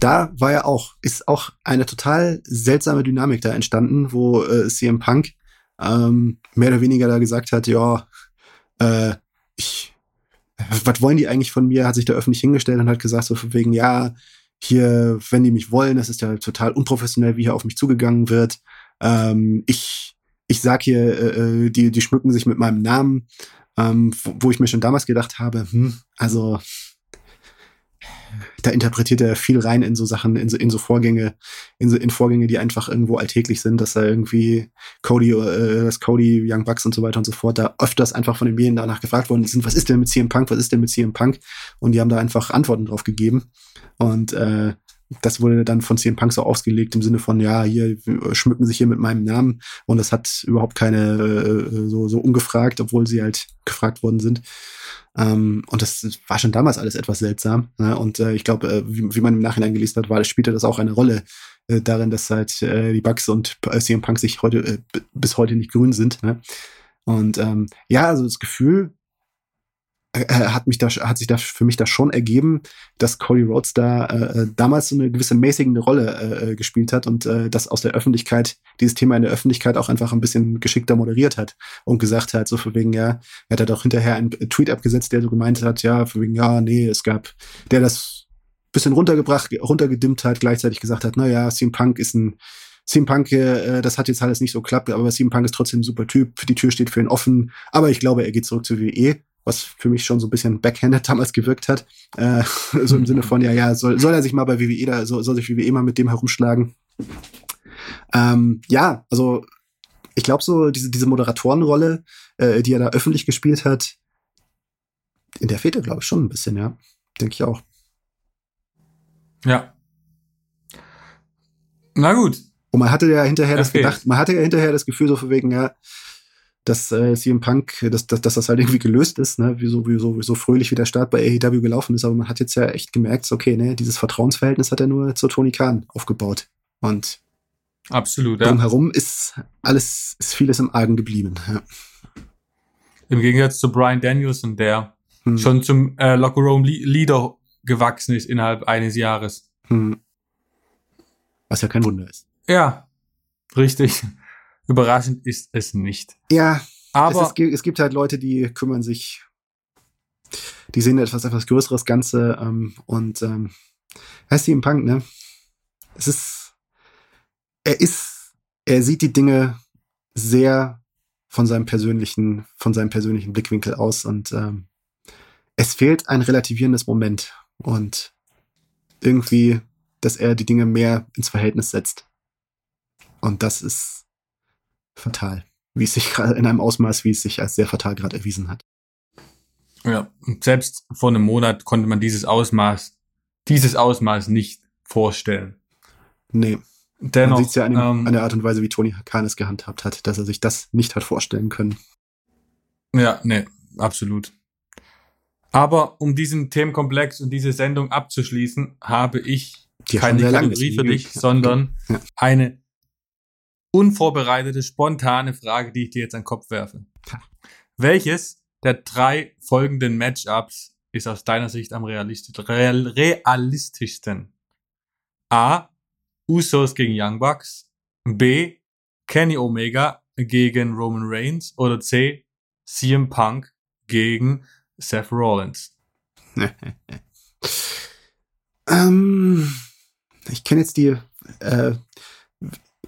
Da war ja auch, ist auch eine total seltsame Dynamik da entstanden, wo äh, CM Punk ähm, mehr oder weniger da gesagt hat, ja, äh, ich, was wollen die eigentlich von mir? Hat sich da öffentlich hingestellt und hat gesagt, so von wegen, ja, hier, wenn die mich wollen, das ist ja total unprofessionell, wie hier auf mich zugegangen wird. Ähm, ich, ich sag hier, äh, äh die, die schmücken sich mit meinem Namen, ähm, wo, ich mir schon damals gedacht habe, hm, also da interpretiert er viel rein in so Sachen, in so, in so Vorgänge, in, so, in Vorgänge, die einfach irgendwo alltäglich sind, dass da irgendwie Cody, äh, dass Cody, Young Bucks und so weiter und so fort da öfters einfach von den Medien danach gefragt worden sind, was ist denn mit CM Punk, was ist denn mit CM Punk? Und die haben da einfach Antworten drauf gegeben. Und äh, das wurde dann von CM Punk so ausgelegt im Sinne von, ja, hier schmücken sich hier mit meinem Namen und das hat überhaupt keine äh, so, so ungefragt, obwohl sie halt gefragt worden sind. Ähm, und das war schon damals alles etwas seltsam. Ne? Und äh, ich glaube, äh, wie, wie, man im Nachhinein gelesen hat, war, spielte das auch eine Rolle äh, darin, dass halt äh, die Bugs und äh, CM Punk sich heute äh, bis heute nicht grün sind. Ne? Und ähm, ja, also das Gefühl, äh, äh, hat mich da hat sich da für mich da schon ergeben, dass Cody Rhodes da äh, äh, damals so eine gewisse mäßigende Rolle äh, gespielt hat und äh, das aus der Öffentlichkeit dieses Thema in der Öffentlichkeit auch einfach ein bisschen geschickter moderiert hat und gesagt hat so für wegen ja er hat da doch hinterher einen Tweet abgesetzt, der so gemeint hat ja für wegen ja nee es gab der das bisschen runtergebracht runtergedimmt hat gleichzeitig gesagt hat na ja CM Punk ist ein CM Punk, äh, das hat jetzt alles nicht so klappt, aber CM Punk ist trotzdem ein super Typ, die Tür steht für ihn offen, aber ich glaube, er geht zurück zur WWE was für mich schon so ein bisschen backhanded damals gewirkt hat. Äh, so im Sinne von, ja, ja, soll, soll er sich mal bei WWE da, soll, soll sich WWE mal mit dem herumschlagen. Ähm, ja, also ich glaube so, diese, diese Moderatorenrolle, äh, die er da öffentlich gespielt hat, in der fehlt er, glaube ich, schon ein bisschen, ja. Denke ich auch. Ja. Na gut. Und man hatte ja hinterher das, das gedacht, man hatte ja hinterher das Gefühl so von wegen, ja, dass äh, CM Punk, dass, dass, dass das halt irgendwie gelöst ist, ne? wie so, wie so, wie so fröhlich wie der Start bei AEW gelaufen ist. Aber man hat jetzt ja echt gemerkt, okay, ne, dieses Vertrauensverhältnis hat er nur zu Tony Khan aufgebaut. Und absolut, ja. drumherum ist alles, ist vieles im Argen geblieben. Ja. Im Gegensatz zu Brian Danielson, der hm. schon zum äh, Locker Room Leader gewachsen ist innerhalb eines Jahres. Hm. Was ja kein Wunder ist. Ja, richtig. Überraschend ist es nicht. Ja, aber es, ist, es gibt halt Leute, die kümmern sich, die sehen etwas etwas größeres Ganze ähm, und ähm, heißt sie im Punk, ne? Es ist, er ist, er sieht die Dinge sehr von seinem persönlichen, von seinem persönlichen Blickwinkel aus und ähm, es fehlt ein relativierendes Moment und irgendwie, dass er die Dinge mehr ins Verhältnis setzt. Und das ist fatal. Wie es sich gerade in einem Ausmaß, wie es sich als sehr fatal gerade erwiesen hat. Ja, und selbst vor einem Monat konnte man dieses Ausmaß, dieses Ausmaß nicht vorstellen. Nee. Dennoch, man sieht ja an, ähm, an, der Art und Weise, wie Tony Khan es gehandhabt hat, dass er sich das nicht hat vorstellen können. Ja, nee, absolut. Aber um diesen Themenkomplex und diese Sendung abzuschließen, habe ich Die keine Kategorie für dich, sondern ja. eine unvorbereitete, spontane Frage, die ich dir jetzt an den Kopf werfe. Welches der drei folgenden Matchups ist aus deiner Sicht am realistisch, real, realistischsten? A. Usos gegen Young Bucks. B. Kenny Omega gegen Roman Reigns. Oder C. CM Punk gegen Seth Rollins. ähm, ich kenne jetzt die äh,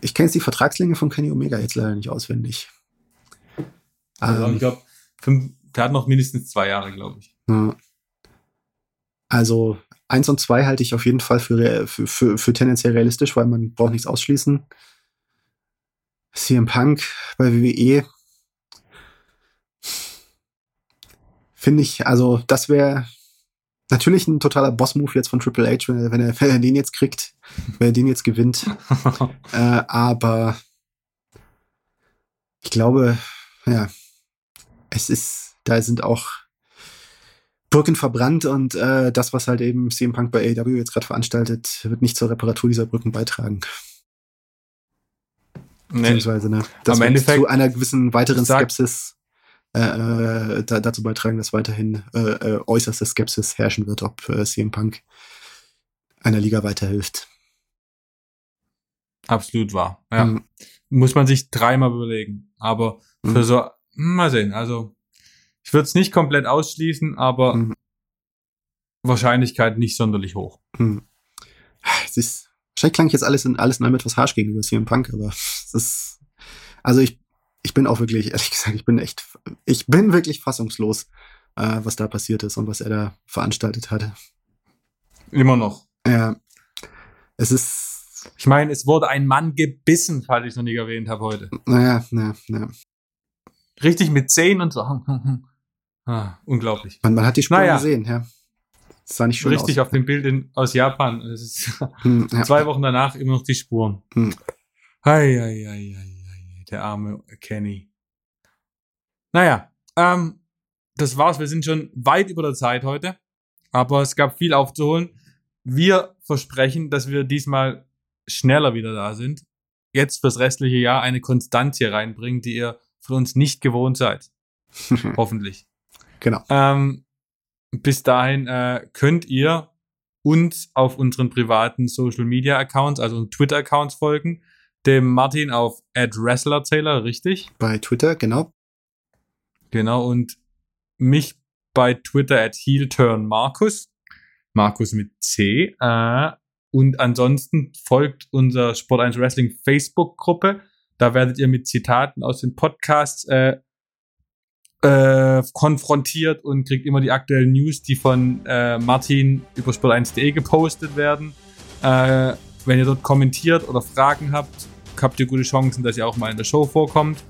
ich kenne jetzt die Vertragslänge von Kenny Omega jetzt leider nicht auswendig. Also, ähm, ich glaube, der hat noch mindestens zwei Jahre, glaube ich. Ja. Also eins und zwei halte ich auf jeden Fall für, für, für, für tendenziell realistisch, weil man braucht nichts ausschließen. CM Punk bei WWE finde ich, also das wäre Natürlich ein totaler Boss-Move jetzt von Triple H, wenn er, wenn er, wenn er den jetzt kriegt, wenn er den jetzt gewinnt. äh, aber ich glaube, ja, es ist, da sind auch Brücken verbrannt und äh, das, was halt eben CM Punk bei AEW jetzt gerade veranstaltet, wird nicht zur Reparatur dieser Brücken beitragen. Nee. Beziehungsweise, ne? Das Am Endeffekt zu einer gewissen weiteren Skepsis äh, äh, da, dazu beitragen, dass weiterhin äh, äh, äußerste Skepsis herrschen wird, ob äh, CM Punk einer Liga weiterhilft. Absolut wahr. Ja. Mhm. Muss man sich dreimal überlegen. Aber für mhm. so, mal sehen. Also, ich würde es nicht komplett ausschließen, aber mhm. Wahrscheinlichkeit nicht sonderlich hoch. Mhm. Es ist, wahrscheinlich klang ich jetzt alles in, alles in allem etwas harsch gegenüber CM Punk, aber es ist, also ich, ich bin auch wirklich, ehrlich gesagt, ich bin echt, ich bin wirklich fassungslos, äh, was da passiert ist und was er da veranstaltet hatte. Immer noch. Ja, es ist, Ich meine, es wurde ein Mann gebissen, falls ich es noch nicht erwähnt habe heute. naja, naja, naja. Richtig mit Zehen und so. Ah, unglaublich. Man, man hat die Spuren Naja. gesehen, ja. Es sah nicht schön Richtig aus. auf dem Bild in, aus Japan. Hm, ja. zwei Wochen danach immer noch die Spuren. Hm. Ei, ei, ei, ei, der arme Kenny. Naja, ähm, das war's. Wir sind schon weit über der Zeit heute. Aber es gab viel aufzuholen. Wir versprechen, dass wir diesmal schneller wieder da sind. Jetzt fürs restliche Jahr eine Konstanz hier reinbringen, die ihr von uns nicht gewohnt seid. Hoffentlich. genau. Ähm, bis dahin äh, könnt ihr uns auf unseren privaten Social Media Accounts, also Twitter Accounts folgen. Dem Martin auf @wrestlerzähler, richtig? Bei Twitter, genau. Genau und mich bei Twitter at HeelTurnMarkus, Markus mit C. Äh, und ansonsten folgt unser Sport 1 Wrestling Facebook Gruppe. Da werdet ihr mit Zitaten aus den Podcasts äh, äh, konfrontiert und kriegt immer die aktuellen News, die von äh, Martin über sport1.de gepostet werden. Äh, wenn ihr dort kommentiert oder Fragen habt, habt ihr gute Chancen, dass ihr auch mal in der Show vorkommt.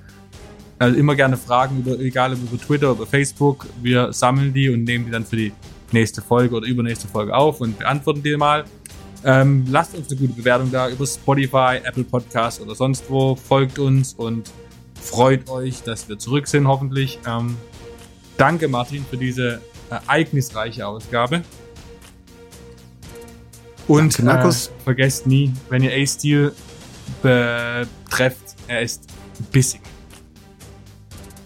Also immer gerne Fragen, über, egal ob über Twitter oder Facebook. Wir sammeln die und nehmen die dann für die nächste Folge oder übernächste Folge auf und beantworten die mal. Ähm, lasst uns eine gute Bewertung da über Spotify, Apple Podcasts oder sonst wo. Folgt uns und freut euch, dass wir zurück sind, hoffentlich. Ähm, danke, Martin, für diese ereignisreiche Ausgabe. Und Danke, Markus. Äh, vergesst nie, wenn ihr A-Steel betrefft, er ist bissig.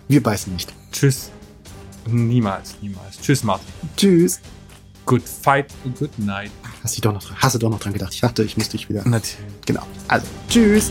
Wir beißen nicht. Tschüss. Niemals, niemals. Tschüss, Martin. Tschüss. Good fight and good night. Hast du doch noch, dran- hast du doch noch dran gedacht? Ich dachte, ich muss dich wieder. Natürlich. Genau. Also, tschüss.